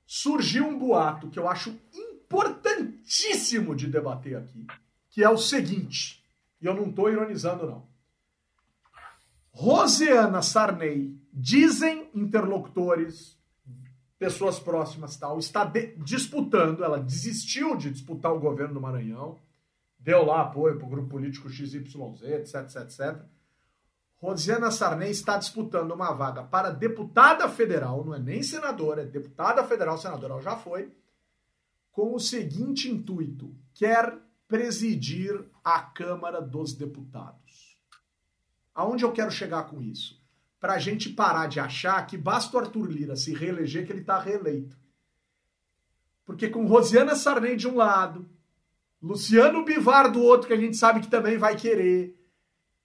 surgiu um boato que eu acho importantíssimo de debater aqui, que é o seguinte, e eu não estou ironizando não. Rosiana Sarney, dizem interlocutores, pessoas próximas tal, está disputando, ela desistiu de disputar o governo do Maranhão, deu lá apoio para o grupo político XYZ, etc, etc, etc. Rosiana Sarney está disputando uma vaga para deputada federal, não é nem senadora, é deputada federal, senadora ela já foi, com o seguinte intuito: quer presidir a Câmara dos Deputados. Aonde eu quero chegar com isso? Para a gente parar de achar que basta o Arthur Lira se reeleger que ele está reeleito. Porque com Rosiana Sarney de um lado, Luciano Bivar do outro, que a gente sabe que também vai querer,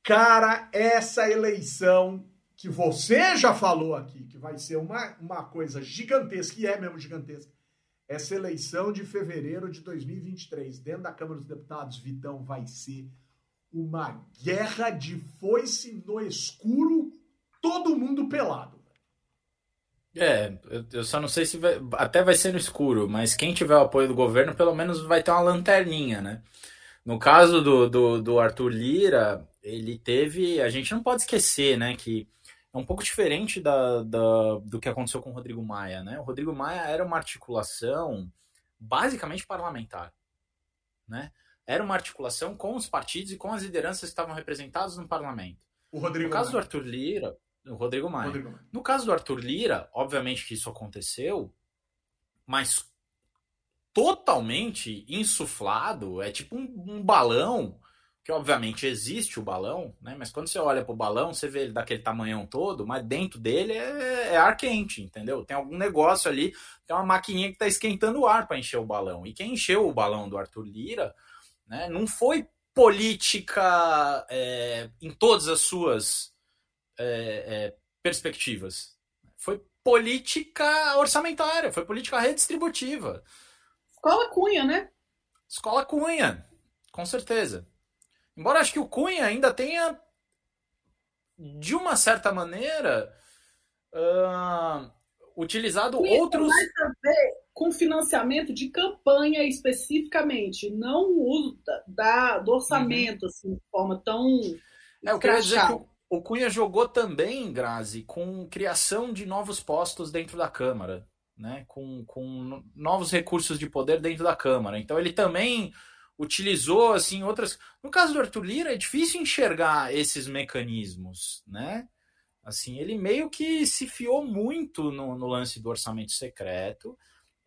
cara, essa eleição que você já falou aqui, que vai ser uma, uma coisa gigantesca, e é mesmo gigantesca, essa eleição de fevereiro de 2023, dentro da Câmara dos Deputados, Vitão, vai ser uma guerra de foice no escuro, todo mundo pelado. É, eu só não sei se vai, até vai ser no escuro, mas quem tiver o apoio do governo, pelo menos vai ter uma lanterninha, né? No caso do, do, do Arthur Lira, ele teve. A gente não pode esquecer, né, que é um pouco diferente da, da, do que aconteceu com o Rodrigo Maia. Né? O Rodrigo Maia era uma articulação basicamente parlamentar. Né? Era uma articulação com os partidos e com as lideranças que estavam representadas no parlamento. O Rodrigo no caso Maia. do Arthur Lira, o Rodrigo Maia. Rodrigo Maia. No caso do Arthur Lira, obviamente que isso aconteceu, mas totalmente insuflado, é tipo um, um balão que obviamente existe o balão, né? Mas quando você olha para o balão, você vê ele daquele tamanhão todo, mas dentro dele é, é, ar quente, entendeu? Tem algum negócio ali, tem uma maquininha que está esquentando o ar para encher o balão. E quem encheu o balão do Arthur Lira, né? Não foi política é, em todas as suas é, é, perspectivas. Foi política orçamentária, foi política redistributiva. Escola Cunha, né? Escola Cunha, com certeza. Embora acho que o Cunha ainda tenha, de uma certa maneira, uh, utilizado Cunha outros. Tem mais a ver com financiamento de campanha especificamente, não o uso da, do orçamento uhum. assim, de forma tão. É, eu queria dizer que o, o Cunha jogou também, Grazi, com criação de novos postos dentro da Câmara, né? com, com novos recursos de poder dentro da Câmara. Então ele também utilizou assim outras. No caso do Arthur Lira é difícil enxergar esses mecanismos, né? Assim, ele meio que se fiou muito no, no lance do orçamento secreto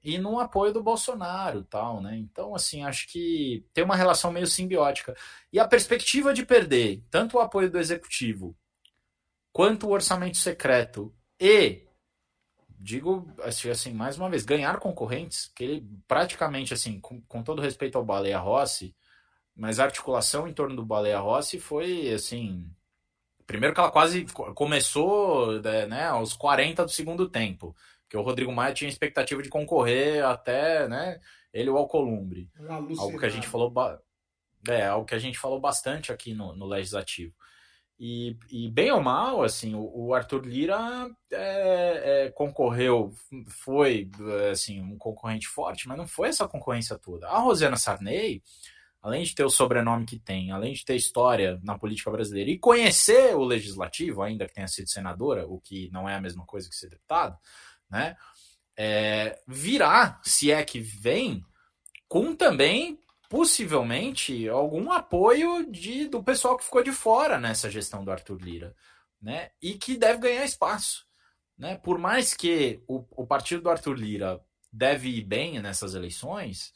e no apoio do Bolsonaro, tal, né? Então, assim, acho que tem uma relação meio simbiótica. E a perspectiva de perder tanto o apoio do executivo quanto o orçamento secreto e digo assim, mais uma vez, ganhar concorrentes, que ele praticamente, assim, com, com todo respeito ao Baleia Rossi, mas a articulação em torno do Baleia Rossi foi, assim, primeiro que ela quase começou, né, aos 40 do segundo tempo, que o Rodrigo Maia tinha expectativa de concorrer até, né, ele o Alcolumbre. Algo que a gente falou, é, algo que a gente falou bastante aqui no, no Legislativo. E, e, bem ou mal, assim, o, o Arthur Lira é, é, concorreu, foi assim um concorrente forte, mas não foi essa concorrência toda. A Rosiana Sarney, além de ter o sobrenome que tem, além de ter história na política brasileira e conhecer o legislativo, ainda que tenha sido senadora, o que não é a mesma coisa que ser deputado, né? É, virá, se é que vem, com também possivelmente algum apoio de, do pessoal que ficou de fora nessa gestão do Arthur Lira. né? E que deve ganhar espaço, né? Por mais que o, o partido do Arthur Lira deve ir bem nessas eleições,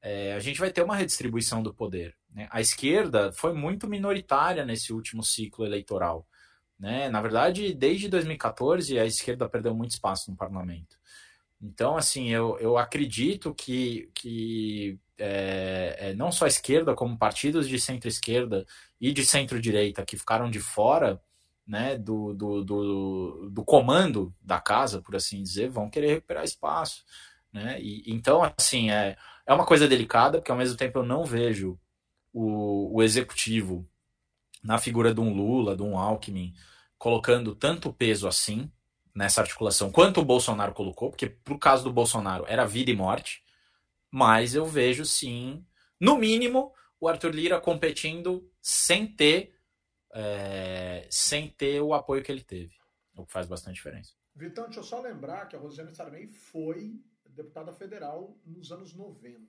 é, a gente vai ter uma redistribuição do poder. Né? A esquerda foi muito minoritária nesse último ciclo eleitoral. Né? Na verdade, desde 2014, a esquerda perdeu muito espaço no parlamento. Então, assim, eu, eu acredito que, que é, é, não só a esquerda, como partidos de centro-esquerda e de centro-direita que ficaram de fora né, do, do, do, do, comando da casa, por assim dizer, vão querer recuperar espaço. Né? E, então, assim, é, é uma coisa delicada, porque ao mesmo tempo eu não vejo o, o executivo na figura de um Lula, de um Alckmin, colocando tanto peso assim nessa articulação quanto o Bolsonaro colocou, porque pro caso do Bolsonaro era vida e morte, mas eu vejo sim, no mínimo, o Arthur Lira competindo sem ter é, sem ter o apoio que ele teve, o que faz bastante diferença. Vitão, deixa eu só lembrar que a Rosiane Sarney foi deputada federal nos anos 90.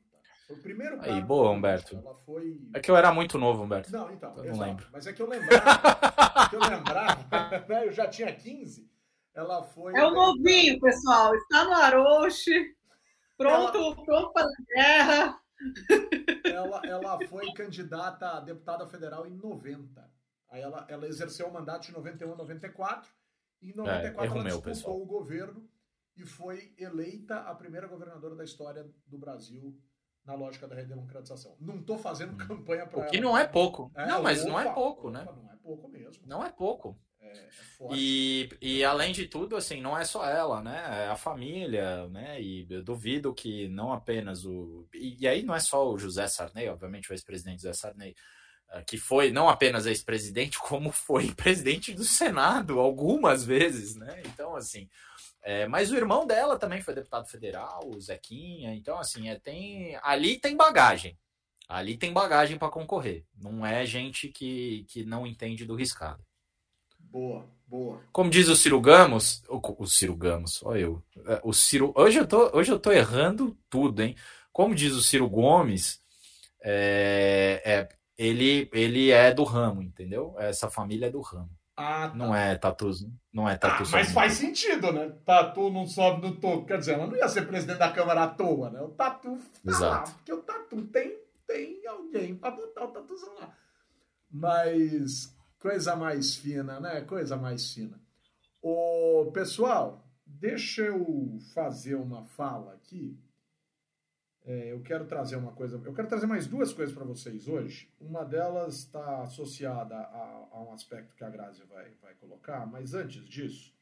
Foi o primeiro Aí, boa, Humberto. Ela foi... É que eu era muito novo, Humberto. Não, então. Eu não lembro. Mas é que eu lembrava. que eu lembrava, [laughs] né? Eu já tinha 15. Ela foi. É o novinho, pessoal. Está no Aroche. Pronto, ela... pronto para a guerra. Ela, ela foi candidata a deputada federal em 90. Aí ela, ela exerceu o mandato de 91 a 94. E em 94 é, ela disputou pessoal. o governo e foi eleita a primeira governadora da história do Brasil na lógica da redemocratização. Não estou fazendo hum. campanha para ela. O que não é pouco. É, não, mas opa, não é pouco, opa, né? Não é pouco mesmo. Não é pouco. É, é e, e além de tudo, assim, não é só ela, né? É a família, né? E eu duvido que não apenas o. E, e aí não é só o José Sarney, obviamente, o ex-presidente José Sarney, eh, que foi não apenas ex-presidente, [laughs] como foi presidente do Senado algumas vezes, né? Então, assim, é, mas o irmão dela também foi deputado federal, o Zequinha. Então, assim, é, tem ali tem bagagem. Ali tem bagagem para concorrer. Não é gente que, que não entende do riscado. Boa, boa. Como diz o Ciro Gamos, o, o Ciro Gamos, eu. É, o Ciro, hoje eu tô, hoje eu tô errando tudo, hein? Como diz o Ciro Gomes, é, é, ele, ele é do ramo, entendeu? Essa família é do ramo. Ah, tá. Não é tatu, não é tatu. Ah, mas faz sentido, né? Tatu não sobe no topo. Quer dizer, ela não ia ser presidente da Câmara à toa, né? O tatu tá Exato. lá, porque o tatu tem, tem alguém para botar o tatuzão lá. Mas coisa mais fina, né? Coisa mais fina. Ô, pessoal, deixa eu fazer uma fala aqui é, eu quero trazer uma coisa, eu quero trazer mais duas coisas para vocês hoje. Uma delas está associada a, a, um aspecto que a Grazi vai, vai colocar, mas antes disso,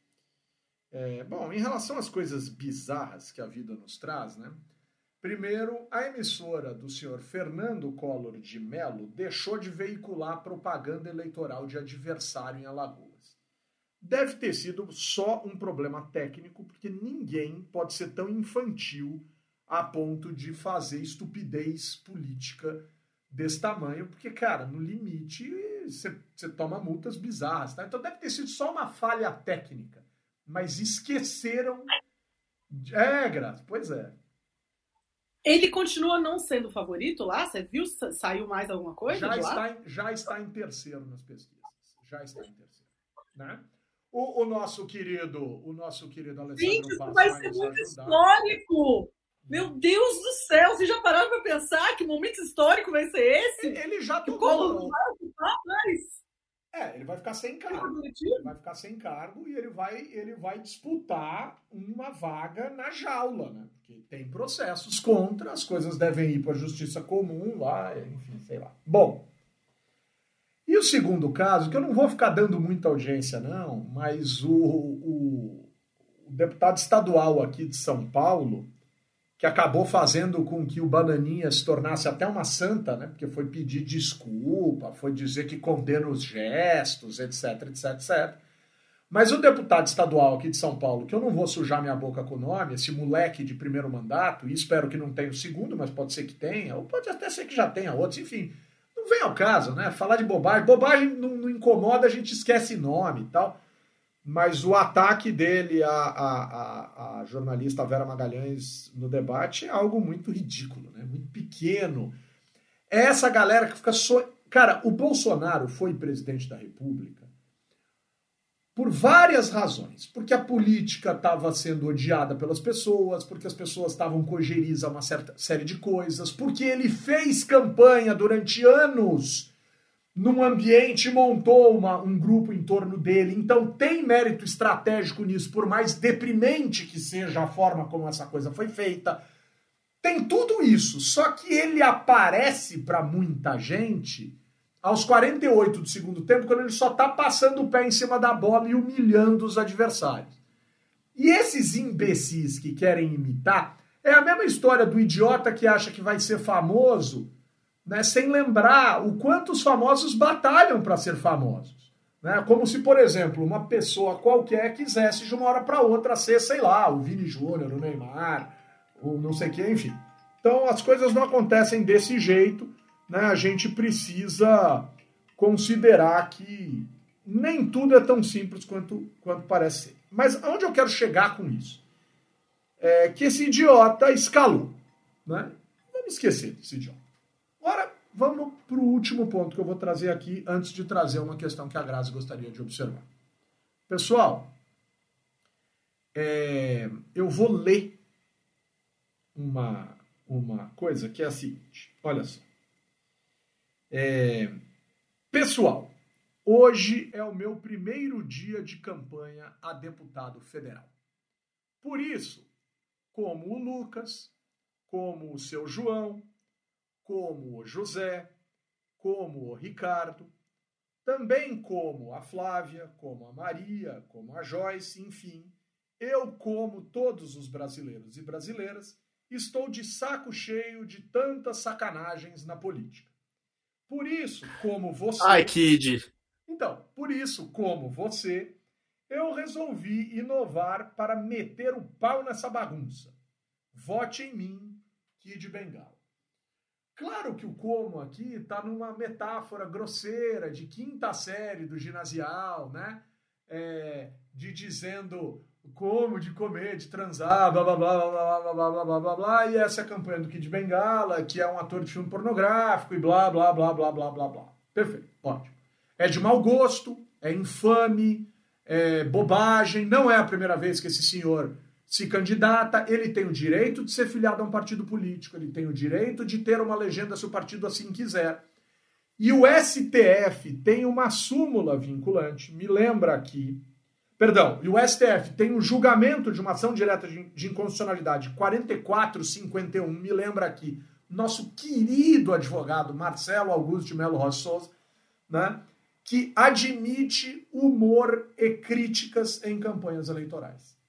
é, bom, em relação às coisas bizarras que a vida nos traz, né? Primeiro, a emissora do senhor Fernando Collor de Mello deixou de veicular propaganda eleitoral de adversário em Alagoas. Deve ter sido só um problema técnico, porque ninguém pode ser tão infantil a ponto de fazer estupidez política desse tamanho, porque, cara, no limite você toma multas bizarras, tá? Então deve ter sido só uma falha técnica, mas esqueceram. É, Graça, pois é. Ele continua não sendo favorito lá? Você viu? Saiu mais alguma coisa? Já, está em, já está em terceiro nas pesquisas. Já está em terceiro. Né? O, o nosso querido, o nosso querido Alessandro Gente, isso vai ser muito ajudar. histórico! Meu Deus do céu, vocês já pararam para pensar que momento histórico vai ser esse? Ele já tomou. Como vai ocupar mais? É, ele vai ficar sem cargo. Ele vai ficar sem cargo e ele vai, ele vai disputar uma vaga na jaula, né? Porque tem processos contra, as coisas devem ir para a justiça comum lá, enfim, sei lá. Bom, e o segundo caso, que eu não vou ficar dando muita audiência, não, mas o, o, o deputado estadual aqui de São Paulo, que acabou fazendo com que o Bananinha se tornasse até uma santa, né? porque foi pedir desculpa, foi dizer que condena os gestos, etc, etc, etc. Mas o deputado estadual aqui de São Paulo, que eu não vou sujar minha boca com o nome, esse moleque de primeiro mandato, e espero que não tenha o segundo, mas pode ser que tenha, ou pode até ser que já tenha outros, enfim, não vem ao caso, né? Falar de bobagem, bobagem não, não incomoda, a gente esquece nome e tal mas o ataque dele à, à, à, jornalista Vera Magalhães no debate é algo muito ridículo, né? muito pequeno. É essa galera que fica só. So... Cara, o Bolsonaro foi presidente da República por várias razões. Porque a política estava sendo odiada pelas pessoas, porque as pessoas estavam cojeriza a uma certa série de coisas, porque ele fez campanha durante anos num ambiente montou uma, um grupo em torno dele. Então tem mérito estratégico nisso, por mais deprimente que seja a forma como essa coisa foi feita. Tem tudo isso, só que ele aparece para muita gente aos 48 do segundo tempo, quando ele só está passando o pé em cima da bola e humilhando os adversários. E esses imbecis que querem imitar, é a mesma história do idiota que acha que vai ser famoso, né, sem lembrar o quanto os famosos batalham para ser famosos. Né? Como se, por exemplo, uma pessoa qualquer quisesse de uma hora para outra ser, sei lá, o Vini Júnior, o Neymar, ou não sei o que, enfim. Então as coisas não acontecem desse jeito né, a gente precisa considerar que nem tudo é tão simples quanto, quanto parece ser. Mas aonde eu quero chegar com isso? É que esse idiota escalou. Né? Vamos esquecer desse idiota. Agora, vamos para o último ponto que eu vou trazer aqui, antes de trazer uma questão que a Grazi gostaria de observar. Pessoal, é, eu vou ler uma, uma coisa que é a seguinte: olha só. É... Pessoal, hoje é o meu primeiro dia de campanha a deputado federal. Por isso, como o Lucas, como o seu João, como o José, como o Ricardo, também como a Flávia, como a Maria, como a Joyce, enfim, eu, como todos os brasileiros e brasileiras, estou de saco cheio de tantas sacanagens na política. Por isso, como você. Ai, Kid! Então, por isso, como você, eu resolvi inovar para meter o pau nessa bagunça. Vote em mim, Kid Bengala. Claro que o como aqui está numa metáfora grosseira de quinta série do ginasial, né? É, de dizendo como de comer, de transar, blá blá blá blá blá blá blá blá blá blá, e essa é campanha do Kid Bengala, que é um ator de filme pornográfico e blá blá blá blá blá blá blá. Perfeito, ótimo. É de mau gosto, é infame, é bobagem, não é a primeira vez que esse senhor se candidata, ele tem o direito de ser filiado a um partido político, ele tem o direito de ter uma legenda se o partido assim quiser. E o STF tem uma súmula vinculante, me lembra aqui, Perdão, e o STF tem um julgamento de uma ação direta de inconstitucionalidade 4451, me lembra aqui, nosso querido advogado Marcelo Augusto de Melo Souza, né, que admite humor e críticas em campanhas eleitorais.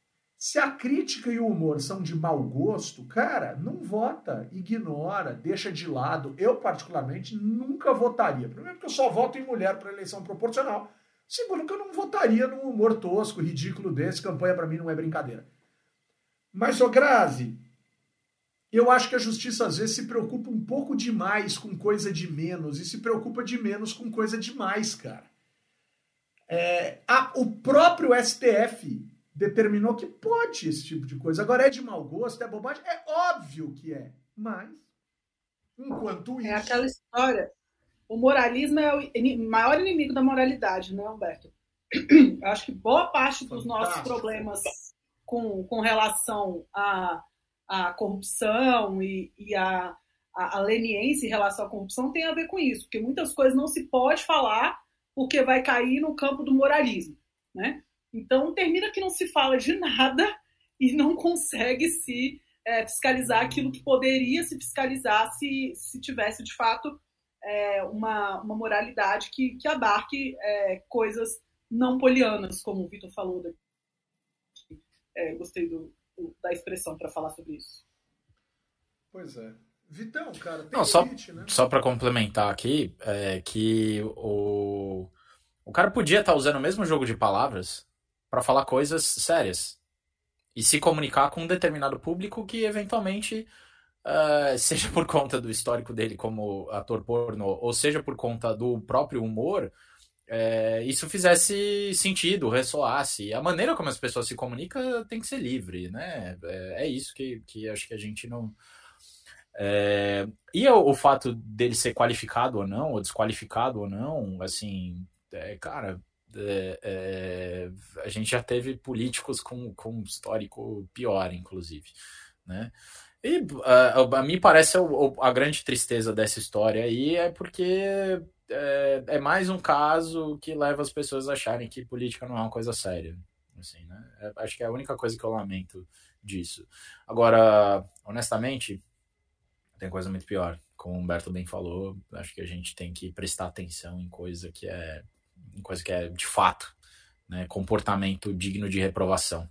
Se a crítica e o humor são de mau gosto, cara, não vota, ignora, deixa de lado. Eu, particularmente, nunca votaria. Primeiro, porque eu só voto em mulher para eleição proporcional. Segundo, que eu não votaria num humor tosco, ridículo desse. Campanha para mim não é brincadeira. Mas, ô Grazi, eu acho que a justiça às vezes se preocupa um pouco demais com coisa de menos e se preocupa de menos com coisa de mais, cara. É, a, o próprio STF determinou que pode esse tipo de coisa. Agora é de mau gosto, é bobagem? É óbvio que é. Mas, enquanto é isso. É aquela história o moralismo é o maior inimigo da moralidade, né, Humberto? Eu acho que boa parte dos nossos problemas com, com relação à, à corrupção e, e à, à, leniência em relação à corrupção tem a ver com isso, porque muitas coisas não se pode falar porque vai cair no campo do moralismo, né? Então termina que não se fala de nada e não consegue se é, fiscalizar aquilo que poderia se fiscalizar se, se tivesse de fato é, uma, uma moralidade que, que abarque é, coisas não polianas, como o Vitor falou. É, gostei do, do, da expressão para falar sobre isso. Pois é. Vitão, cara, tem Não, limite, só, né? Só para complementar aqui, é, que o, o cara podia estar tá usando o mesmo jogo de palavras para falar coisas sérias e se comunicar com um determinado público que eventualmente Uh, [laughs] seja por conta do histórico dele como ator porno, ou seja por conta do próprio humor, é, isso fizesse sentido, ressoasse. A maneira como as pessoas se comunicam tem que ser livre, né? É, é isso que, que acho que a gente não. É, e o, o, fato dele ser qualificado ou não, ou desqualificado ou não, assim, é, cara, É, é, a gente já teve políticos com, com histórico pior, inclusive, né? E uh, a mim parece a, a, grande tristeza dessa história aí é porque é, é, mais um caso que leva as pessoas a acharem que política não é uma coisa séria. Assim, né? É, acho que é a única coisa que eu lamento disso. Agora, honestamente, tem coisa muito pior. Como o Humberto bem falou, acho que a gente tem que prestar atenção em coisa que é coisa que é de fato, né, comportamento digno de reprovação.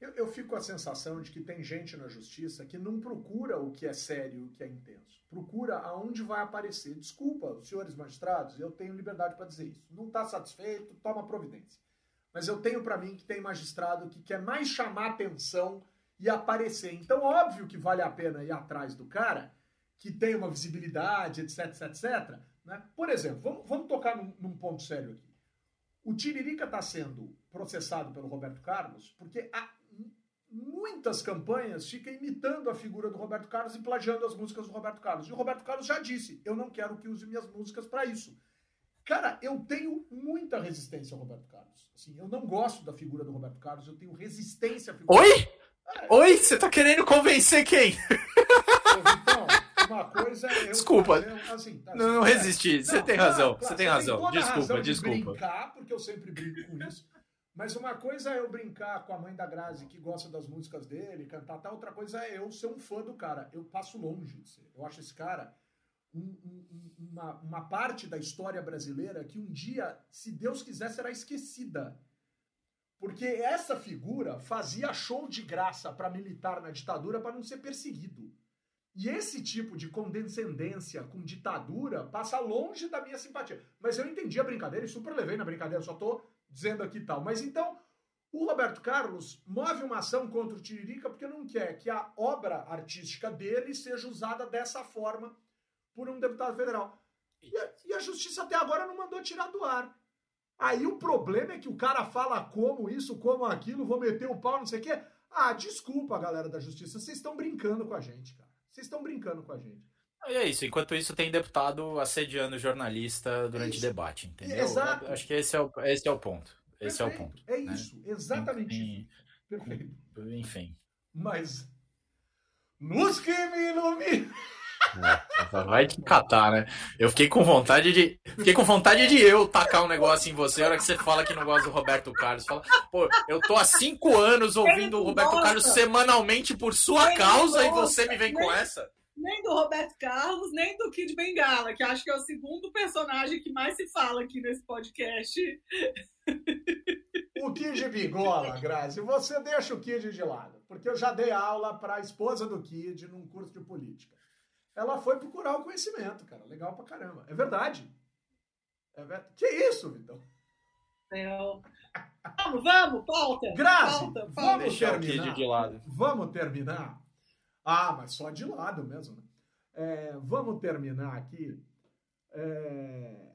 Eu, eu, fico com a sensação de que tem gente na justiça que não procura o que é sério, o que é intenso. Procura aonde vai aparecer. Desculpa, senhores magistrados, eu tenho liberdade para dizer isso. Não está satisfeito, toma providência. Mas eu tenho para mim que tem magistrado que quer mais chamar atenção e aparecer. Então, óbvio que vale a pena ir atrás do cara que tem uma visibilidade, etc, etc, etc. Né? Por exemplo, vamos, vamos tocar num, num ponto sério aqui. O Tiririca está sendo processado pelo Roberto Carlos porque há muitas campanhas ficam imitando a figura do Roberto Carlos e plagiando as músicas do Roberto Carlos. E o Roberto Carlos já disse: eu não quero que use minhas músicas para isso. Cara, eu tenho muita resistência ao Roberto Carlos. Assim, eu não gosto da figura do Roberto Carlos, eu tenho resistência à figura. Oi? É. Oi? Você tá querendo convencer quem? [laughs] Uma coisa é eu Desculpa. Assim, tá, não, não é. resisti. Você tem razão. Claro, você tem razão. Tem desculpa, razão desculpa. De brincar, porque eu sempre brinco com isso. Mas uma coisa é eu brincar com a mãe da Grazi, que gosta das músicas dele, cantar tal. Outra coisa é eu ser um fã do cara. Eu passo longe de ser. Eu acho esse cara um, um, uma, uma parte da história brasileira que um dia, se Deus quiser, será esquecida. Porque essa figura fazia show de graça para militar na ditadura para não ser perseguido. E esse tipo de condescendência com ditadura passa longe da minha simpatia. Mas eu entendi a brincadeira e super levei na brincadeira, só tô dizendo aqui tal. Mas então, o Roberto Carlos move uma ação contra o Tiririca porque não quer que a obra artística dele seja usada dessa forma por um deputado federal. E a, e a justiça até agora não mandou tirar do ar. Aí o problema é que o cara fala como isso, como aquilo, vou meter o pau, não sei o quê. Ah, desculpa, galera da justiça, vocês estão brincando com a gente, cara. Vocês estão brincando com a gente. E é isso. Enquanto isso, tem deputado assediando jornalista durante isso. debate, entendeu? Exato. Acho que esse é o, esse é o ponto. Esse Perfeito. é o ponto. É né? isso, exatamente isso. Perfeito. Enfim. Mas. Luz que me ilumina. Vai te catar, né? Eu fiquei com vontade de. Fiquei com vontade de eu tacar um negócio em você. A hora que você fala que não gosta do Roberto Carlos. Fala, pô, eu tô há cinco anos ouvindo o Roberto Carlos semanalmente por sua causa e você me vem com essa? Nem do Roberto Carlos, nem do Kid Bengala, que acho que é o segundo personagem que mais se fala aqui nesse podcast. O Kid Bigola, Grazi, você deixa o Kid de lado, porque eu já dei aula para a esposa do Kid num curso de política ela foi procurar o conhecimento, cara. Legal pra caramba. É verdade. É verdade. Que isso, Vitão? É, vamos, vamos, pauta. Grazi, pauta, pauta. vamos terminar. De lado. Vamos terminar. Ah, mas só de lado mesmo. Né? É, vamos terminar aqui. É,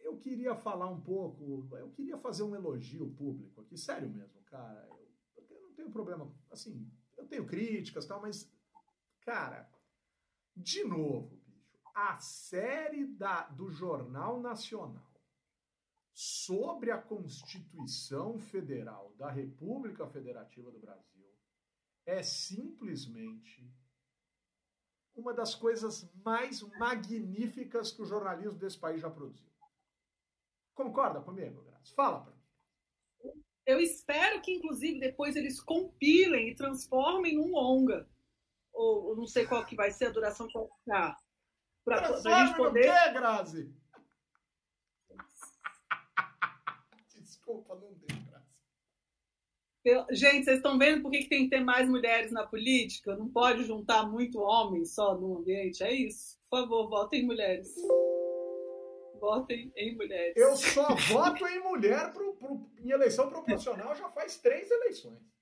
eu queria falar um pouco, eu queria fazer um elogio público aqui, sério mesmo, cara. Eu, eu não tenho problema, assim, eu tenho críticas e tal, mas, cara, de novo, bicho, a série da, do Jornal Nacional sobre a Constituição Federal da República Federativa do Brasil é simplesmente uma das coisas mais magníficas que o jornalismo desse país já produziu. Concorda comigo, Graça? Fala para mim. Eu espero que, inclusive, depois eles compilem e transformem num longa ou, não sei qual que vai ser a duração que vai ficar. Para a gente poder. O quê, Grazi? [laughs] Desculpa, não deu, Grazi. Gente, vocês estão vendo por que, que tem que ter mais mulheres na política? Não pode juntar muito homem só no ambiente? É isso. Por favor, votem em mulheres. Votem em mulheres. Eu só voto em mulher pro, pro, em eleição proporcional já faz três eleições.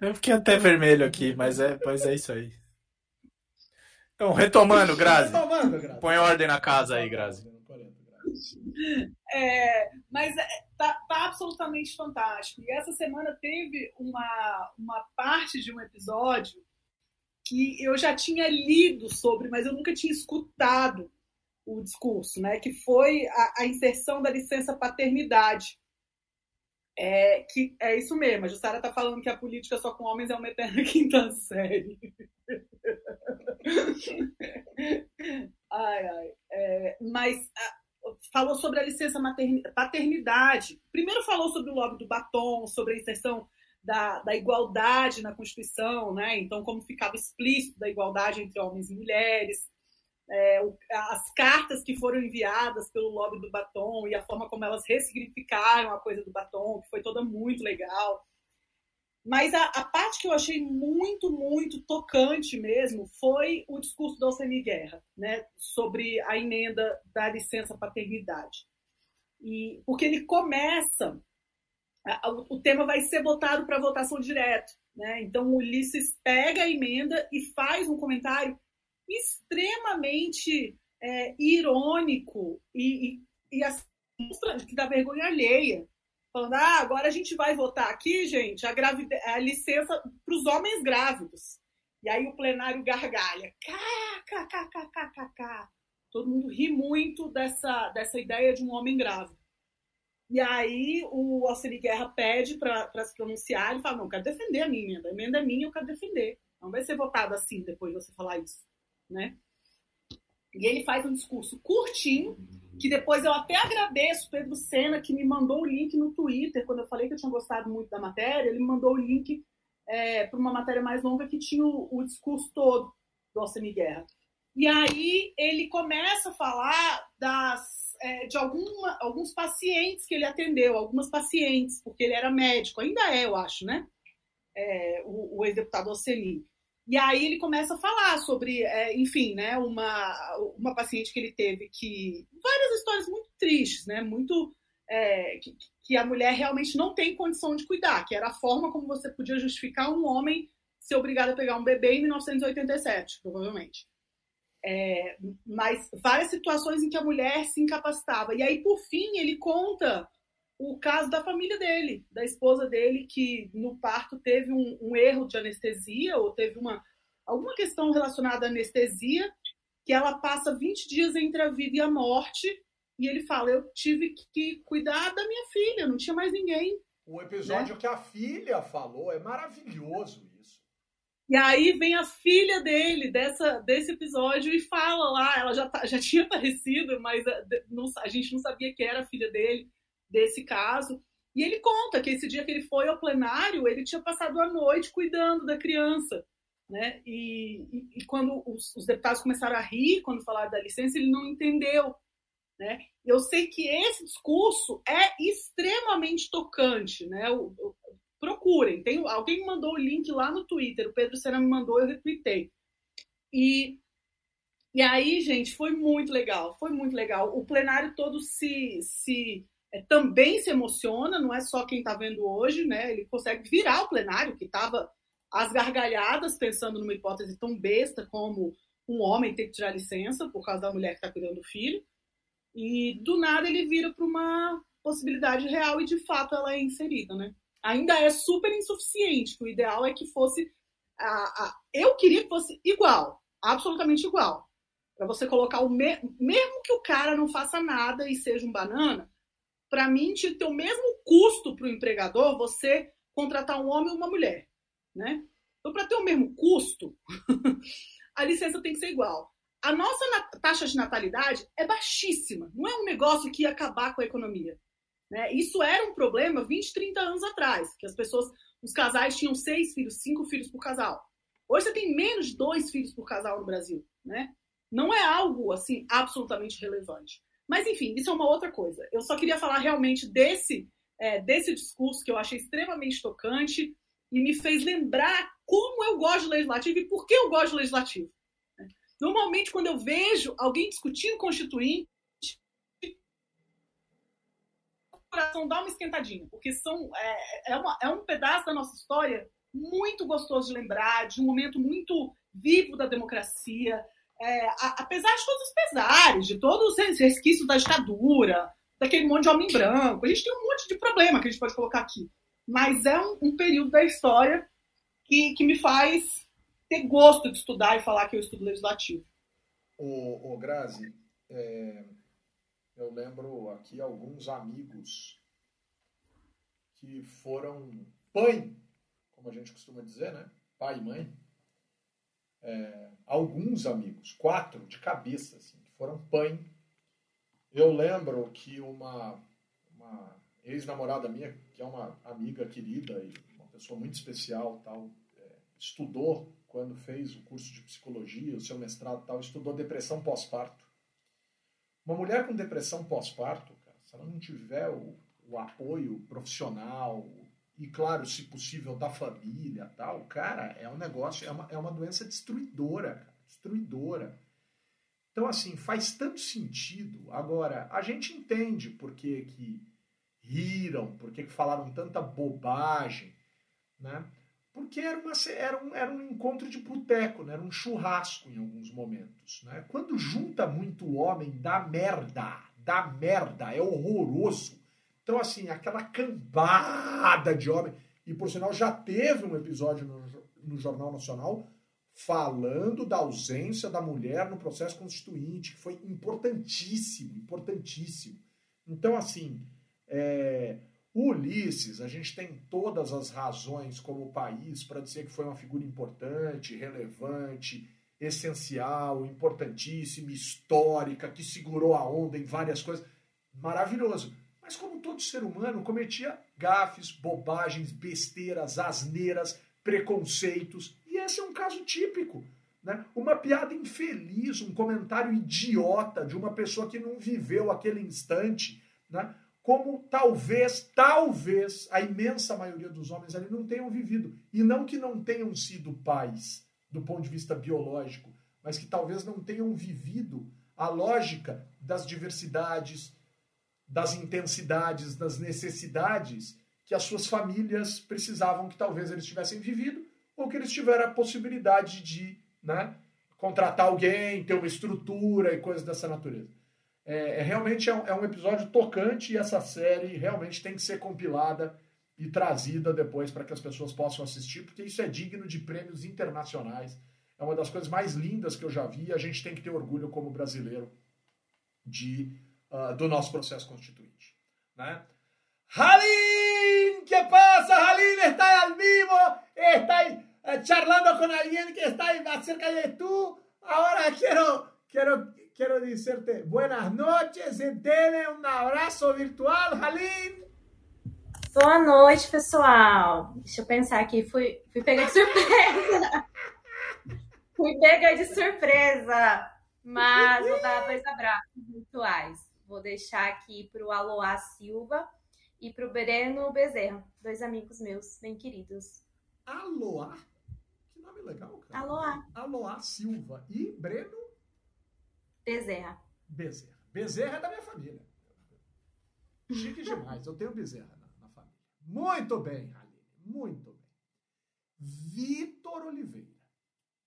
Eu fiquei até vermelho aqui, mas é, pois é isso aí. Então, retomando, Grazi. Retomando, Grazi. Põe ordem na casa aí, Grazi. É, mas é, tá, tá, absolutamente fantástico. E essa semana teve uma, uma parte de um episódio que eu já tinha lido sobre, mas eu nunca tinha escutado, o discurso, né? Que foi a, a inserção da licença paternidade. É, que é isso mesmo, a Jussara está falando que a política só com homens é uma eterna [laughs] quinta série. ai, ai. É, mas a, falou sobre a licença paternidade. Primeiro falou sobre o lobby do batom, sobre a inserção da, da, igualdade na Constituição, né? Então, como ficava explícito da igualdade entre homens e mulheres é, as cartas que foram enviadas pelo lobby do batom e a forma como elas ressignificaram a coisa do batom, que foi toda muito legal. Mas a, a parte que eu achei muito, muito tocante mesmo foi o discurso do Alcemir Guerra, né, sobre a emenda da licença paternidade. E, porque ele começa, a, o, o tema vai ser votado para votação direto. Né? Então, o Ulisses pega a emenda e faz um comentário extremamente é, irônico e, e, e assim, que dá vergonha alheia. Falando, ah, agora a gente vai votar aqui, gente, a, gravide... a licença para os homens grávidos. E aí o plenário gargalha. KKKKKK. Todo mundo ri muito dessa, dessa ideia de um homem grávido. E aí o Alcine Guerra pede para se pronunciar e fala, não, quero defender a minha emenda. A emenda é minha, eu quero defender. Não vai ser votado assim depois de você falar isso né? E ele faz um discurso curtinho, que depois eu até agradeço Pedro Sena, que me mandou o link no Twitter, quando eu falei que eu tinha gostado muito da matéria, ele me mandou o link é, para uma matéria mais longa que tinha o, o discurso todo do Alcemir Guerra. E aí ele começa a falar das, é, de alguma, alguns pacientes que ele atendeu, algumas pacientes, porque ele era médico, ainda é, eu acho, né? É, o, o ex-deputado Alcemir. E aí ele começa a falar sobre, é, enfim, né, uma, uma paciente que ele teve que. várias histórias muito tristes, né? Muito. É, que, que, a mulher realmente não tem condição de cuidar, que era a forma como você podia justificar um homem ser obrigado a pegar um bebê em 1987, provavelmente. É, mas várias situações em que a mulher se incapacitava. E aí, por fim, ele conta o caso da família dele, da esposa dele, que no parto teve um, um, erro de anestesia ou teve uma alguma questão relacionada à anestesia, que ela passa 20 dias entre a vida e a morte, e ele fala: Eu tive que cuidar da minha filha, não tinha mais ninguém. O episódio né? que a filha falou é maravilhoso isso. E aí vem a filha dele dessa, desse episódio e fala lá, ela já, tá, já [laughs] tinha aparecido, mas a, eh, não, a gente não sabia que era a filha dele desse caso. E ele conta que esse dia que ele foi ao plenário, ele tinha passado a noite cuidando da criança. Né? E, e, e quando os, os, deputados começaram a rir quando falaram da licença, ele não entendeu. Né? Eu sei que esse discurso é extremamente tocante. Né? O, o, procurem, tem, alguém me mandou o link lá no Twitter, o Pedro Sena me mandou, eu retuitei. E, e aí, gente, foi muito legal, foi muito legal. O plenário todo se, se também se emociona, não é só quem está vendo hoje, né? Ele consegue virar o plenário, que estava às gargalhadas, pensando numa hipótese tão besta como um homem ter que tirar licença por causa da mulher que está cuidando do filho. E do nada ele vira para uma possibilidade real e de fato ela é inserida, né? Ainda é super insuficiente, o ideal é que fosse. A, a, eu queria que fosse igual, absolutamente igual. Para você colocar o me, mesmo que o cara não faça nada e seja um banana, para mim, tinha que ter o mesmo custo para o empregador você contratar um homem ou uma mulher. Né? Então, para ter o mesmo custo, [laughs] a licença tem que ser igual. A nossa taxa de natalidade é baixíssima, não é um negócio que ia acabar com a economia. Né? Isso era um problema 20, 30 anos atrás, que as pessoas, os casais tinham seis filhos, cinco filhos por casal. Hoje você tem menos de dois filhos por casal no Brasil. Né? Não é algo assim absolutamente relevante. Mas, enfim, isso é uma outra coisa. Eu só queria falar realmente desse, é, desse discurso que eu achei extremamente tocante e me fez lembrar como eu gosto de legislativo e por que eu gosto de legislativo. Né? Normalmente, quando eu vejo alguém discutindo constituinte, o coração dá uma esquentadinha, porque são, é, é, uma, é um pedaço da nossa história muito gostoso de lembrar, de um momento muito vivo da democracia, é, a, apesar de todos os pesares, de todos os resquícios da ditadura, daquele monte de homem branco, a gente tem um monte de problema que a gente pode colocar aqui. Mas é um, um período da história que, que me faz ter gosto de estudar e falar que eu estudo legislativo. Ô, ô Grazi, é, eu lembro aqui alguns amigos que foram pai, como a gente costuma dizer, né? Pai e mãe. É, alguns amigos, quatro de cabeça, assim, que foram pai. Eu lembro que uma, uma ex-namorada minha, que é uma amiga querida e uma pessoa muito especial, tal, é, estudou quando fez o curso de psicologia, o seu mestrado, tal, estudou depressão pós-parto. Uma mulher com depressão pós-parto, se ela não tiver o, o apoio profissional e, claro, se possível, da família, tal, cara, é um negócio, é uma, é uma doença destruidora, cara, destruidora. Então, assim, faz tanto sentido. Agora, a gente entende por que, que riram, por que, que falaram tanta bobagem, né? Porque era, uma, era, um, era um encontro de boteco, né? era um churrasco em alguns momentos. Né? Quando junta muito homem, dá merda, dá merda, é horroroso. Então, assim, aquela cambada de homem. E, por sinal, já teve um episódio no, no Jornal Nacional falando da ausência da mulher no processo constituinte, que foi importantíssimo, importantíssimo. Então, assim, é, Ulisses, a gente tem todas as razões como país para dizer que foi uma figura importante, relevante, essencial, importantíssima, histórica, que segurou a onda em várias coisas. Maravilhoso. Todo ser humano, cometia gafes, bobagens, besteiras, asneiras, preconceitos. E esse é um caso típico. Né? Uma piada infeliz, um comentário idiota de uma pessoa que não viveu aquele instante. Né? Como talvez, talvez, a imensa maioria dos homens ali não tenham vivido. E não que não tenham sido pais, do ponto de vista biológico, mas que talvez não tenham vivido a lógica das diversidades, das intensidades, das necessidades que as suas famílias precisavam que talvez eles tivessem vivido, ou que eles tiveram a possibilidade de né, contratar alguém, ter uma estrutura e coisas dessa natureza. É, é realmente é um, é um, episódio tocante e essa série realmente tem que ser compilada e trazida depois para que as pessoas possam assistir, porque isso é digno de prêmios internacionais. É uma das coisas mais lindas que eu já vi e a gente tem que ter orgulho como brasileiro de uh, do nosso processo constituinte. Né? Halin, que passa, Halin? Está al vivo, está uh, charlando com alguém que está cerca de tu. Agora quero, quero, quero dizerte buenas noches, entende? Um abraço virtual, Halin. Boa noite, pessoal. Deixa eu pensar aqui. Fui, fui pegar de surpresa. [laughs] fui pegar de surpresa. Mas vou dar dois abraços virtuais. Vou deixar aqui para o Aloá Silva e para o Breno Bezerra, dois amigos meus bem queridos. Aloá? Que nome legal, cara. Aloá. Aloá Silva. E Breno? Bezerra. Bezerra. Bezerra é da minha família. Chique demais. Eu tenho Bezerra na, na família. Muito bem, Aline. Muito bem. Vitor Oliveira.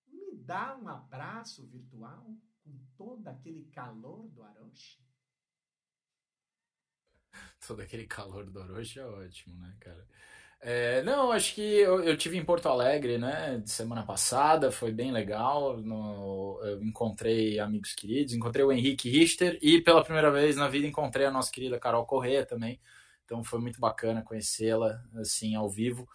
Me dá um abraço virtual com todo aquele calor do Aroche? [laughs] todo aquele calor do Orochi é ótimo, né, cara? É, não, acho que eu, eu tive em Porto Alegre, né, semana passada, foi bem legal. No, eu encontrei amigos queridos, encontrei o Henrique Richter e pela primeira vez na vida encontrei a nossa querida Carol Corrêa também. Então foi muito bacana conhecê-la assim ao vivo.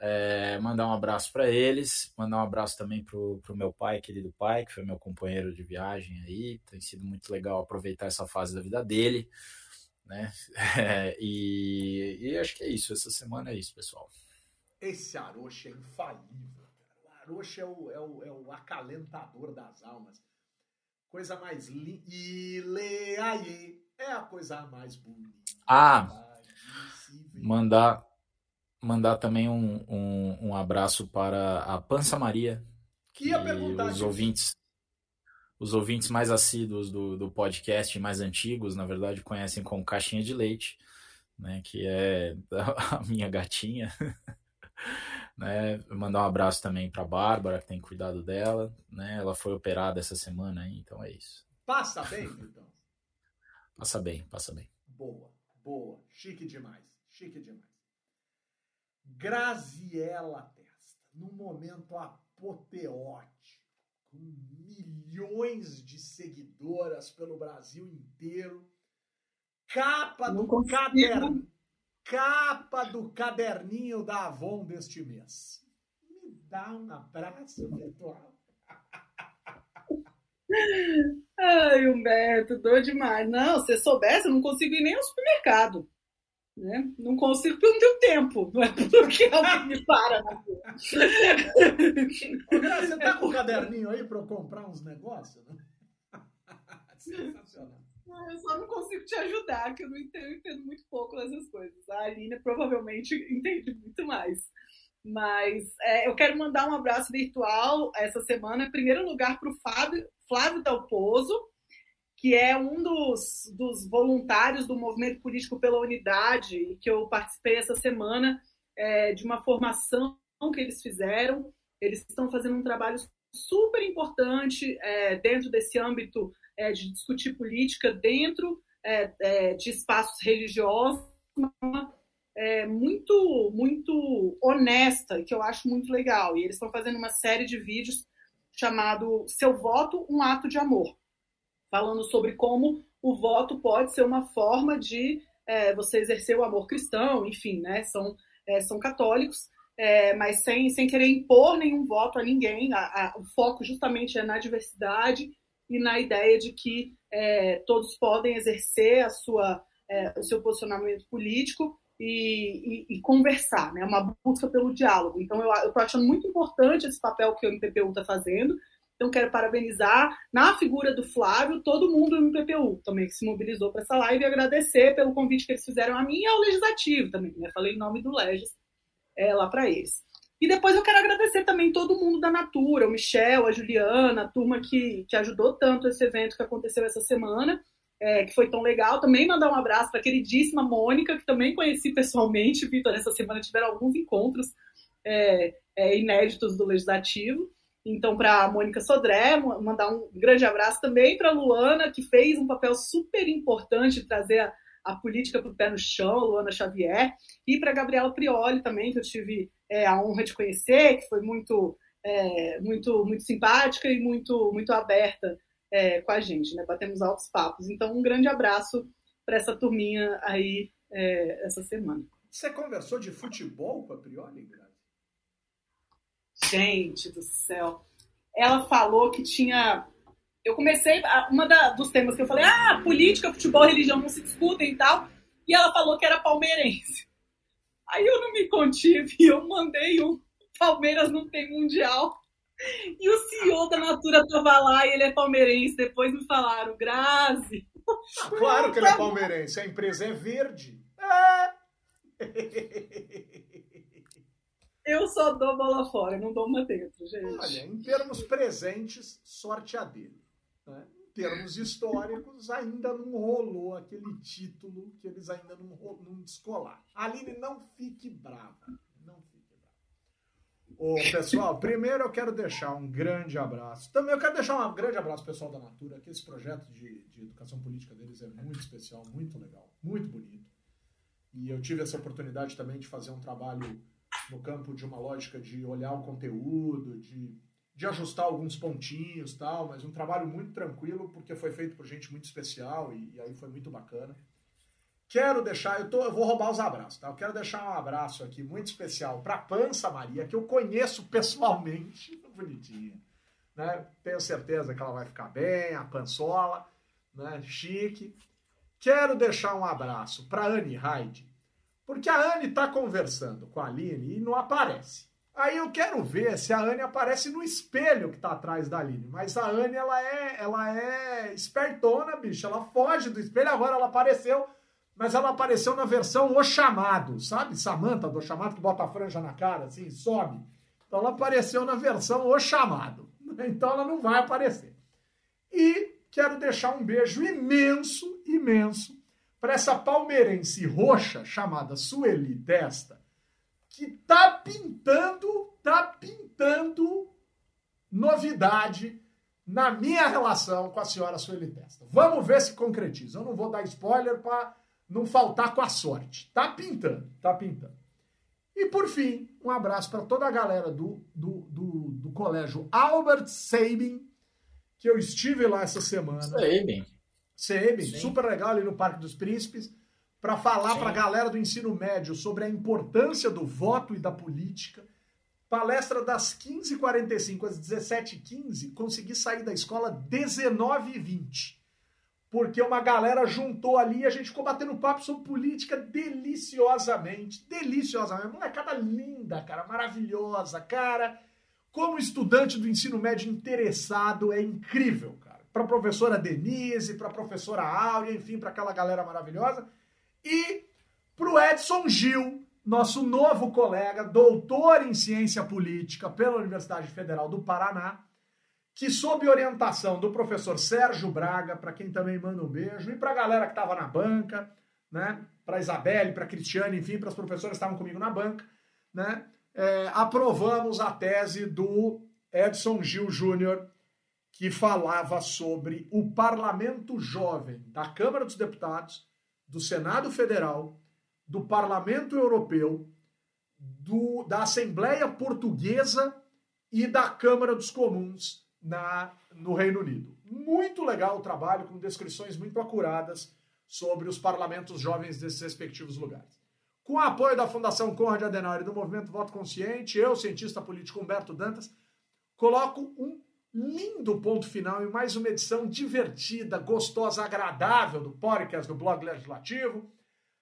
É, mandar um abraço para eles, mandar um abraço também pro, pro meu pai, querido pai, que foi meu companheiro de viagem aí. Tem sido muito legal aproveitar essa fase da vida dele né? É, [laughs] e, e, acho que é isso. Essa semana é isso, pessoal. Esse Aroche é infalível. Cara. O Aroche é o, é, o, é o acalentador das almas. Coisa mais linda. E Leaie é a coisa mais bonita. Ah! Mandar, mandar também um, um, um abraço para a Pança Maria. Que ia perguntar os ouvintes os ouvintes mais assíduos do, do podcast, mais antigos, na verdade, conhecem como Caixinha de Leite, né, que é [laughs] a minha gatinha. [laughs] né, mandar um abraço também para Bárbara, que tem cuidado dela. Né, ela foi operada essa semana, então é isso. Passa bem, então. Passa bem, passa bem. Boa, boa. Chique demais, chique demais. Graziela Testa, num momento apoteótico com milhões de seguidoras pelo Brasil inteiro. Capa do caderno. Capa do caderninho da Avon deste mês. Me dá um abraço virtual. [laughs] Ai, Humberto, dor demais. Não, se soubesse, eu não consigo ir nem ao supermercado. Né? Não consigo porque eu não tenho tempo. [laughs] Não é porque alguém me para na rua. Você tá com o caderninho aí para eu comprar uns negócios? Né? [laughs] Sensacional. Eu só não consigo te ajudar, que eu não entendo, eu entendo muito pouco dessas coisas. A Aline provavelmente [laughs] entende muito mais. Mas é, eu quero mandar um abraço virtual essa semana, em primeiro lugar, para o Flávio, Flávio Dalpozo, que é um dos, dos voluntários do Movimento Político pela Unidade, que eu participei essa semana é, de uma formação que eles fizeram. Eles estão fazendo um trabalho super importante é, dentro desse âmbito é, de discutir política dentro é, é, de espaços religiosos, é, muito, muito honesta, que eu acho muito legal. E eles estão fazendo uma série de vídeos chamado Seu Voto, um Ato de Amor, falando sobre como o voto pode ser uma forma de é, você exercer o amor cristão, enfim, né? São, é, são católicos, é, mas sem, sem querer impor nenhum voto a ninguém. A, a, o foco justamente é na diversidade e na ideia de que é, todos podem exercer a sua, é, o seu posicionamento político e, e, e, conversar, né? uma busca pelo diálogo. Então, eu estou achando muito importante esse papel que o MPPU está fazendo. Então, quero parabenizar na figura do Flávio, todo mundo do MPPU também que se mobilizou para essa live e agradecer pelo convite que eles fizeram a mim e ao Legislativo também. Né? Falei em nome do Legis é, lá para eles. E depois eu quero agradecer também todo mundo da Natura, o Michel, a Juliana, a turma que, que ajudou tanto esse evento que aconteceu essa semana é, que foi tão legal. Também mandar um abraço para a queridíssima Mônica, que também conheci pessoalmente, Vitor, essa semana tiveram alguns encontros é, é, inéditos do Legislativo. Então, para a Mônica Sodré, mandar um grande abraço também para a Luana, que fez um papel super importante de trazer a, a política para o pé no chão, Luana Xavier, e para a Gabriela Prioli também, que eu tive é, a honra de conhecer, que foi muito, é, muito, muito simpática e muito, muito aberta é, com a gente, né? Batemos altos papos. Então, um grande abraço para essa turminha aí é, essa semana. Você conversou de futebol com a Prioli, Grazi? Gente do céu. Ela falou que tinha. Eu comecei. Uma da, dos temas que eu falei, ah, política, futebol, religião não se discutem e tal. E ela falou que era palmeirense. Aí eu não me contive eu mandei um Palmeiras não tem mundial. E o CEO da Natura estava lá e ele é palmeirense. Depois me falaram, Grazi. Ah, claro que ele é palmeirense, a empresa é verde. Ah. [laughs] Eu só dou bola fora, não dou uma dentro, gente. Olha, em termos presentes, sorte a dele. Né? Em termos históricos, ainda não rolou aquele título que eles ainda não, não descolaram. Aline, não fique brava. Não fique Ô, pessoal, primeiro eu quero deixar um grande abraço. Também eu quero deixar um grande abraço pessoal da Natura, que esse projeto de, de educação política deles é muito especial, muito legal, muito bonito. E eu tive essa oportunidade também de fazer um trabalho no campo de uma lógica de olhar o conteúdo, de, de ajustar alguns pontinhos tal, mas um trabalho muito tranquilo, porque foi feito por gente muito especial e, e aí foi muito bacana. Quero deixar, eu, tô, eu vou roubar os abraços, tá? Eu quero deixar um abraço aqui muito especial para Pança Maria, que eu conheço pessoalmente, [laughs] bonitinha. Né? Tenho certeza que ela vai ficar bem, a Pansola, né? Chique. Quero deixar um abraço para Anne Hyde, porque a Anne está conversando com a Aline e não aparece. Aí eu quero ver se a Anne aparece no espelho que está atrás da Aline. Mas a Anne, ela é, ela é espertona, bicho. Ela foge do espelho, agora ela apareceu mas ela apareceu na versão O Chamado, sabe? Samantha do Chamado, que bota a franja na cara, assim, sobe. Então ela apareceu na versão O Chamado. [laughs] Então ela não vai aparecer. E quero deixar um beijo imenso, imenso, para essa palmeirense roxa chamada Sueli Testa, que tá pintando, tá pintando novidade na minha relação com a senhora Sueli Testa. Vamos ver se concretiza. Eu não vou dar spoiler para não faltar com a sorte. Tá pintando, tá pintando. E por fim, um abraço para toda a galera do, do, do, do, colégio Albert Sabin, que eu estive lá essa semana. Sabin. Sabin, super legal ali no Parque dos Príncipes, para falar para a galera do ensino médio sobre a importância do voto e da política. Palestra das 15h45 às 17h15, consegui sair da escola 19h20 porque uma galera juntou ali e a gente ficou batendo papo sobre política deliciosamente. Deliciosamente. Molecada linda, cara, maravilhosa, cara. Como estudante do ensino médio interessado, é incrível, cara. Para a professora Denise, para a professora Áurea, enfim, para aquela galera maravilhosa. E para o Edson Gil, nosso novo colega, doutor em ciência política pela Universidade Federal do Paraná que sob orientação do professor Sérgio Braga, para quem também manda um beijo, e para a galera que estava na banca, né, para Isabelle, para Cristiane, enfim, para as professoras que estavam comigo na banca, né, é, aprovamos a tese do Edson Gil Júnior, que falava sobre o parlamento jovem da Câmara dos Deputados, do Senado Federal, do Parlamento Europeu, do, da Assembleia Portuguesa e da Câmara dos Comuns na, no Reino Unido. Muito legal o trabalho, com descrições muito acuradas sobre os parlamentos jovens desses respectivos lugares. Com o apoio da Fundação Conrad Adenauer e do Movimento Voto Consciente, eu, cientista político Humberto Dantas, coloco um lindo ponto final em mais uma edição divertida, gostosa, agradável do podcast do Blog Legislativo.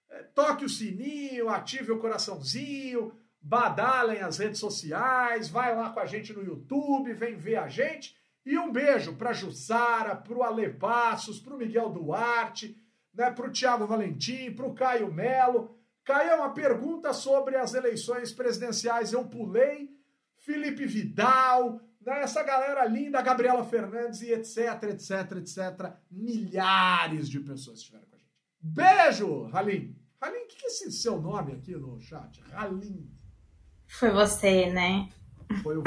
É, toque o sininho, ative o coraçãozinho, badalem as redes sociais, vai lá com a gente no YouTube, vem ver a gente. E um beijo para Jussara, para o Ale Passos, para o Miguel Duarte, né, para o Tiago Valentim, para o Caio Melo. Caio, uma pergunta sobre as eleições presidenciais. Eu pulei. Felipe Vidal, essa galera linda, Gabriela Fernandes e etc, etc, etc. Milhares de pessoas estiveram com a gente. Beijo, Halim. Halim, o que é esse seu nome aqui no chat? Halim. Foi você, né? Foi o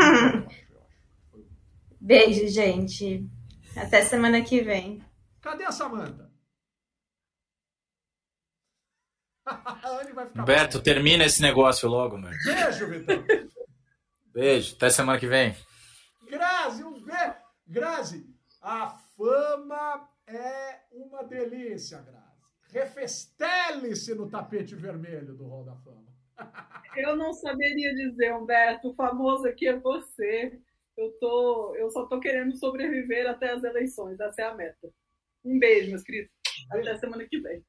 Beijo, gente. Até semana que vem. Cadê a Samanta? [laughs] Beto, termina esse negócio logo, meu. Beijo, Vitor. Beijo, até semana que vem. Grazi, um beijo. Grazi, a fama é uma delícia, Grazi. Refestele-se no tapete vermelho do Hall da Fama. [laughs] Eu não saberia dizer, Humberto, o famoso aqui é você. Eu, tô, eu só tô querendo sobreviver até as eleições, essa é a meta. Um beijo, meus queridos. Até semana que vem.